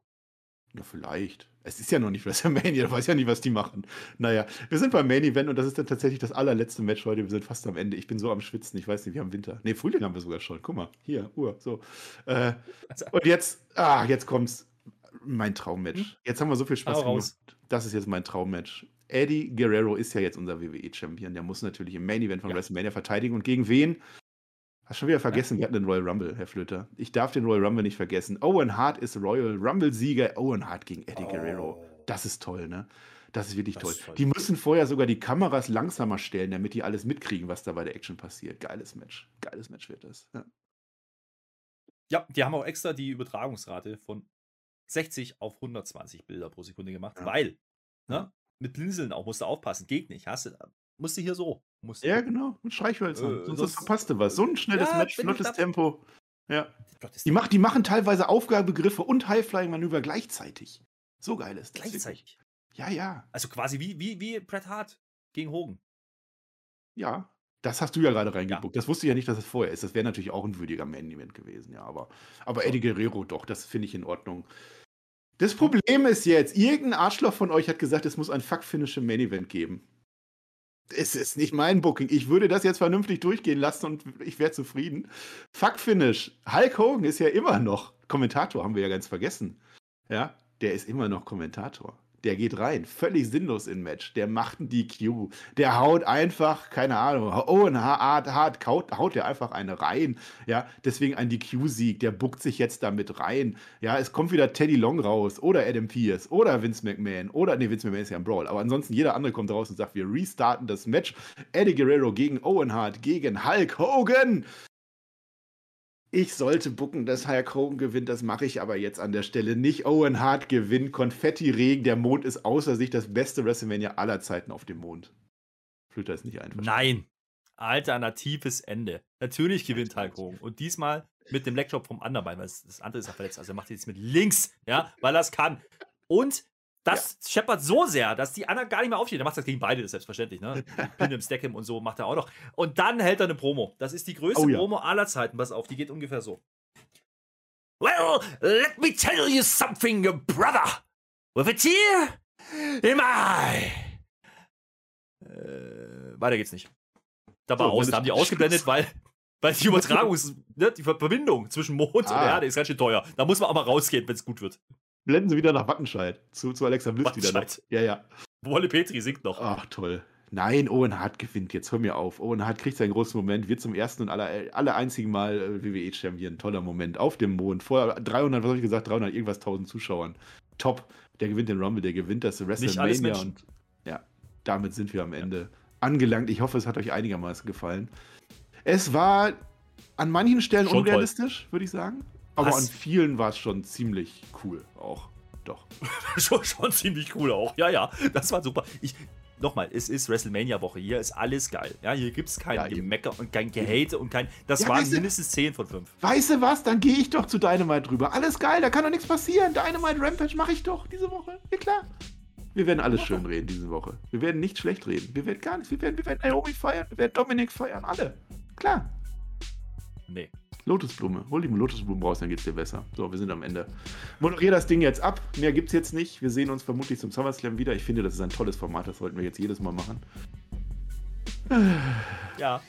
vielleicht. Es ist ja noch nicht WrestleMania, ich weiß ja nicht, was die machen. Naja, wir sind beim Main Event und das ist dann tatsächlich das allerletzte Match heute. Wir sind fast am Ende. Ich bin so am Schwitzen. Ich weiß nicht, wir haben Winter. Ne, Frühling haben wir sogar schon. Guck mal, hier, Uhr, so. Äh, und jetzt, ah, jetzt kommt's. Mein Traummatch. Hm? Jetzt haben wir so viel Spaß gemacht. Das ist jetzt mein Traummatch. Eddie Guerrero ist ja jetzt unser WWE-Champion. Der muss natürlich im Main Event von Ja. WrestleMania verteidigen. Und gegen wen? Hast schon wieder vergessen, wir hatten den Royal Rumble, Herr Flöter. Ich darf den Royal Rumble nicht vergessen. Owen Hart ist Royal Rumble-Sieger. Owen Hart gegen Eddie Guerrero. Das ist toll, ne? Das ist wirklich Das toll. ist. Die müssen vorher sogar die Kameras langsamer stellen, damit die alles mitkriegen, was da bei der Action passiert. Geiles Match. Geiles Match wird das. Ja. Ja, die haben auch extra die Übertragungsrate von 60 auf 120 Bilder pro Sekunde gemacht, Ja. weil, ne, mit Blinzeln auch musst du aufpassen, geht nicht. Hast du, musst du hier so. Musst du Ja, genau. Mit Streichhölzern. Äh, Sonst das- verpasst du was. So ein schnelles Ja, Match, flottes Tempo. Ja. Die, mach, die machen teilweise Aufgabegriffe und High-Flying-Manöver gleichzeitig. So geil ist das. wirklich. gleichzeitig. Ja, ja. Also quasi wie, wie, wie Bret Hart gegen Hogan. Ja. Das hast du ja gerade reingebuckt. Das wusste ich ja nicht, dass es vorher ist. Das wäre natürlich auch ein würdiger Main-Event gewesen, ja. Aber, aber So. Eddie Guerrero doch, das finde ich in Ordnung. Das Problem ist jetzt, irgendein Arschloch von euch hat gesagt, es muss ein Fuck-Finish im Main-Event geben. Es ist nicht mein Booking. Ich würde das jetzt vernünftig durchgehen lassen und ich wäre zufrieden. Fuck-Finish. Hulk Hogan ist ja immer noch Kommentator, haben wir ja ganz vergessen. Ja, der ist immer noch Kommentator. Der geht rein, völlig sinnlos in Match. Der macht einen DQ. Der haut einfach, keine Ahnung, Owen Hart, Hart haut, haut der einfach eine rein. Ja, deswegen ein DQ-Sieg. Der buckt sich jetzt damit rein. Ja, es kommt wieder Teddy Long raus oder Adam Pierce oder Vince McMahon oder, nee, Vince McMahon ist ja ein Brawl. Aber ansonsten jeder andere kommt raus und sagt, wir restarten das Match. Eddie Guerrero gegen Owen Hart gegen Hulk Hogan ich sollte bucken, dass Hulk Hogan gewinnt. Das mache ich aber jetzt an der Stelle nicht. Owen Hart gewinnt. Konfetti-Regen. Der Mond ist außer sich das beste WrestleMania aller Zeiten auf dem Mond. Flöter ist nicht einfach. Nein. Alternatives Ende. Natürlich gewinnt Hulk Hogan. Und diesmal mit dem Legdrop vom Underbein, weil das andere ist ja verletzt. Also er macht jetzt mit links, ja, weil er es kann. Und das ja. scheppert so sehr, dass die anderen gar nicht mehr aufstehen. Der macht das gegen beide, das ist selbstverständlich. Ne? Pin im Stack'em und so macht er auch noch. Und dann hält er eine Promo. Das ist die größte oh, ja. Promo aller Zeiten. Pass auf, die geht ungefähr so. Well, let me tell you something, brother. With a tear in my eye. Äh, weiter geht's nicht. Da war so, aus, da haben die ausgeblendet, weil, weil die Übertragung, ne, die Verbindung zwischen Mond ah. und Erde ist ganz schön teuer. Da muss man aber rausgehen, wenn es gut wird blenden sie wieder nach Wattenscheid. Zu, zu Alexa Bliss wieder noch. Ja, ja. Wolle Petri singt noch. Ach, toll. Nein, Owen Hart gewinnt. Jetzt hör mir auf. Owen Hart kriegt seinen großen Moment, wird zum ersten und aller, aller einzigen Mal äh, WWE-Champion. Toller Moment. Auf dem Mond. Vor 300, was habe ich gesagt? 300 irgendwas 1000 Zuschauern. Top. Der gewinnt den Rumble, der gewinnt das WrestleMania. Und ja, damit sind wir am Ende ja. angelangt. Ich hoffe, es hat euch einigermaßen gefallen. Es war an manchen Stellen Schon unrealistisch, würde ich sagen. Aber Was? an vielen war es schon ziemlich cool auch. Doch. schon, schon ziemlich cool auch. Ja, ja, das war super. Ich, nochmal, es ist WrestleMania-Woche. Hier ist alles geil. Ja, hier gibt es kein ja, Gemecker und kein Gehate und kein. Das ja, waren mindestens 10 von 5. Weißt du was? Dann gehe ich doch zu Dynamite drüber. Alles geil, da kann doch nichts passieren. Dynamite Rampage mache ich doch diese Woche. Ja, klar. Wir werden alles schön reden diese Woche. Wir werden nicht schlecht reden. Wir werden gar nichts. Wir werden, wir werden Naomi feiern. Wir werden Dominik feiern. Alle. Klar. Nee. Lotusblume. Hol die Lotusblume raus, dann geht's dir besser. So, wir sind am Ende. Moderiere das Ding jetzt ab. Mehr gibt's jetzt nicht. Wir sehen uns vermutlich zum SummerSlam wieder. Ich finde, das ist ein tolles Format. Das sollten wir jetzt jedes Mal machen. Ja.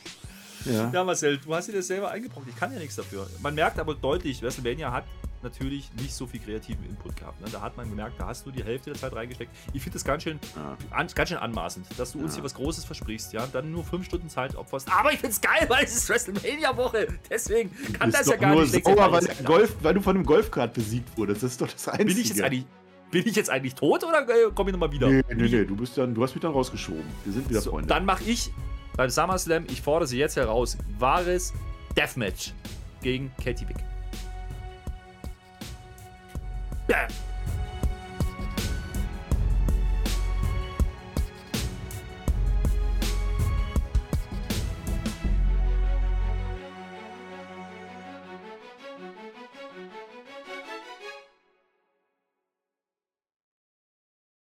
Ja. ja, Marcel, du hast dir das selber eingebrockt. Ich kann ja nichts dafür. Man merkt aber deutlich, WrestleMania hat natürlich nicht so viel kreativen Input gehabt. Ne? Da hat man gemerkt, da hast du die Hälfte der Zeit reingesteckt. Ich finde das ganz schön, ja. an, ganz schön anmaßend, dass du uns ja. hier was Großes versprichst, ja, dann nur fünf Stunden Zeit opferst. Aber ich finde es geil, weil es ist WrestleMania-Woche. Deswegen kann das ja gar nicht schlecht sein. Weil, Golf, weil du von einem Golfkart besiegt wurdest. Das ist doch das Einzige. Bin ich jetzt eigentlich, bin ich jetzt eigentlich tot oder äh, komme ich nochmal wieder? Nee, nee, nee, du, bist dann, du hast mich dann rausgeschoben. Wir sind wieder so, Freunde. Dann mache ich beim SummerSlam, ich fordere sie jetzt heraus, wahres Deathmatch gegen Katie Wick. Yeah.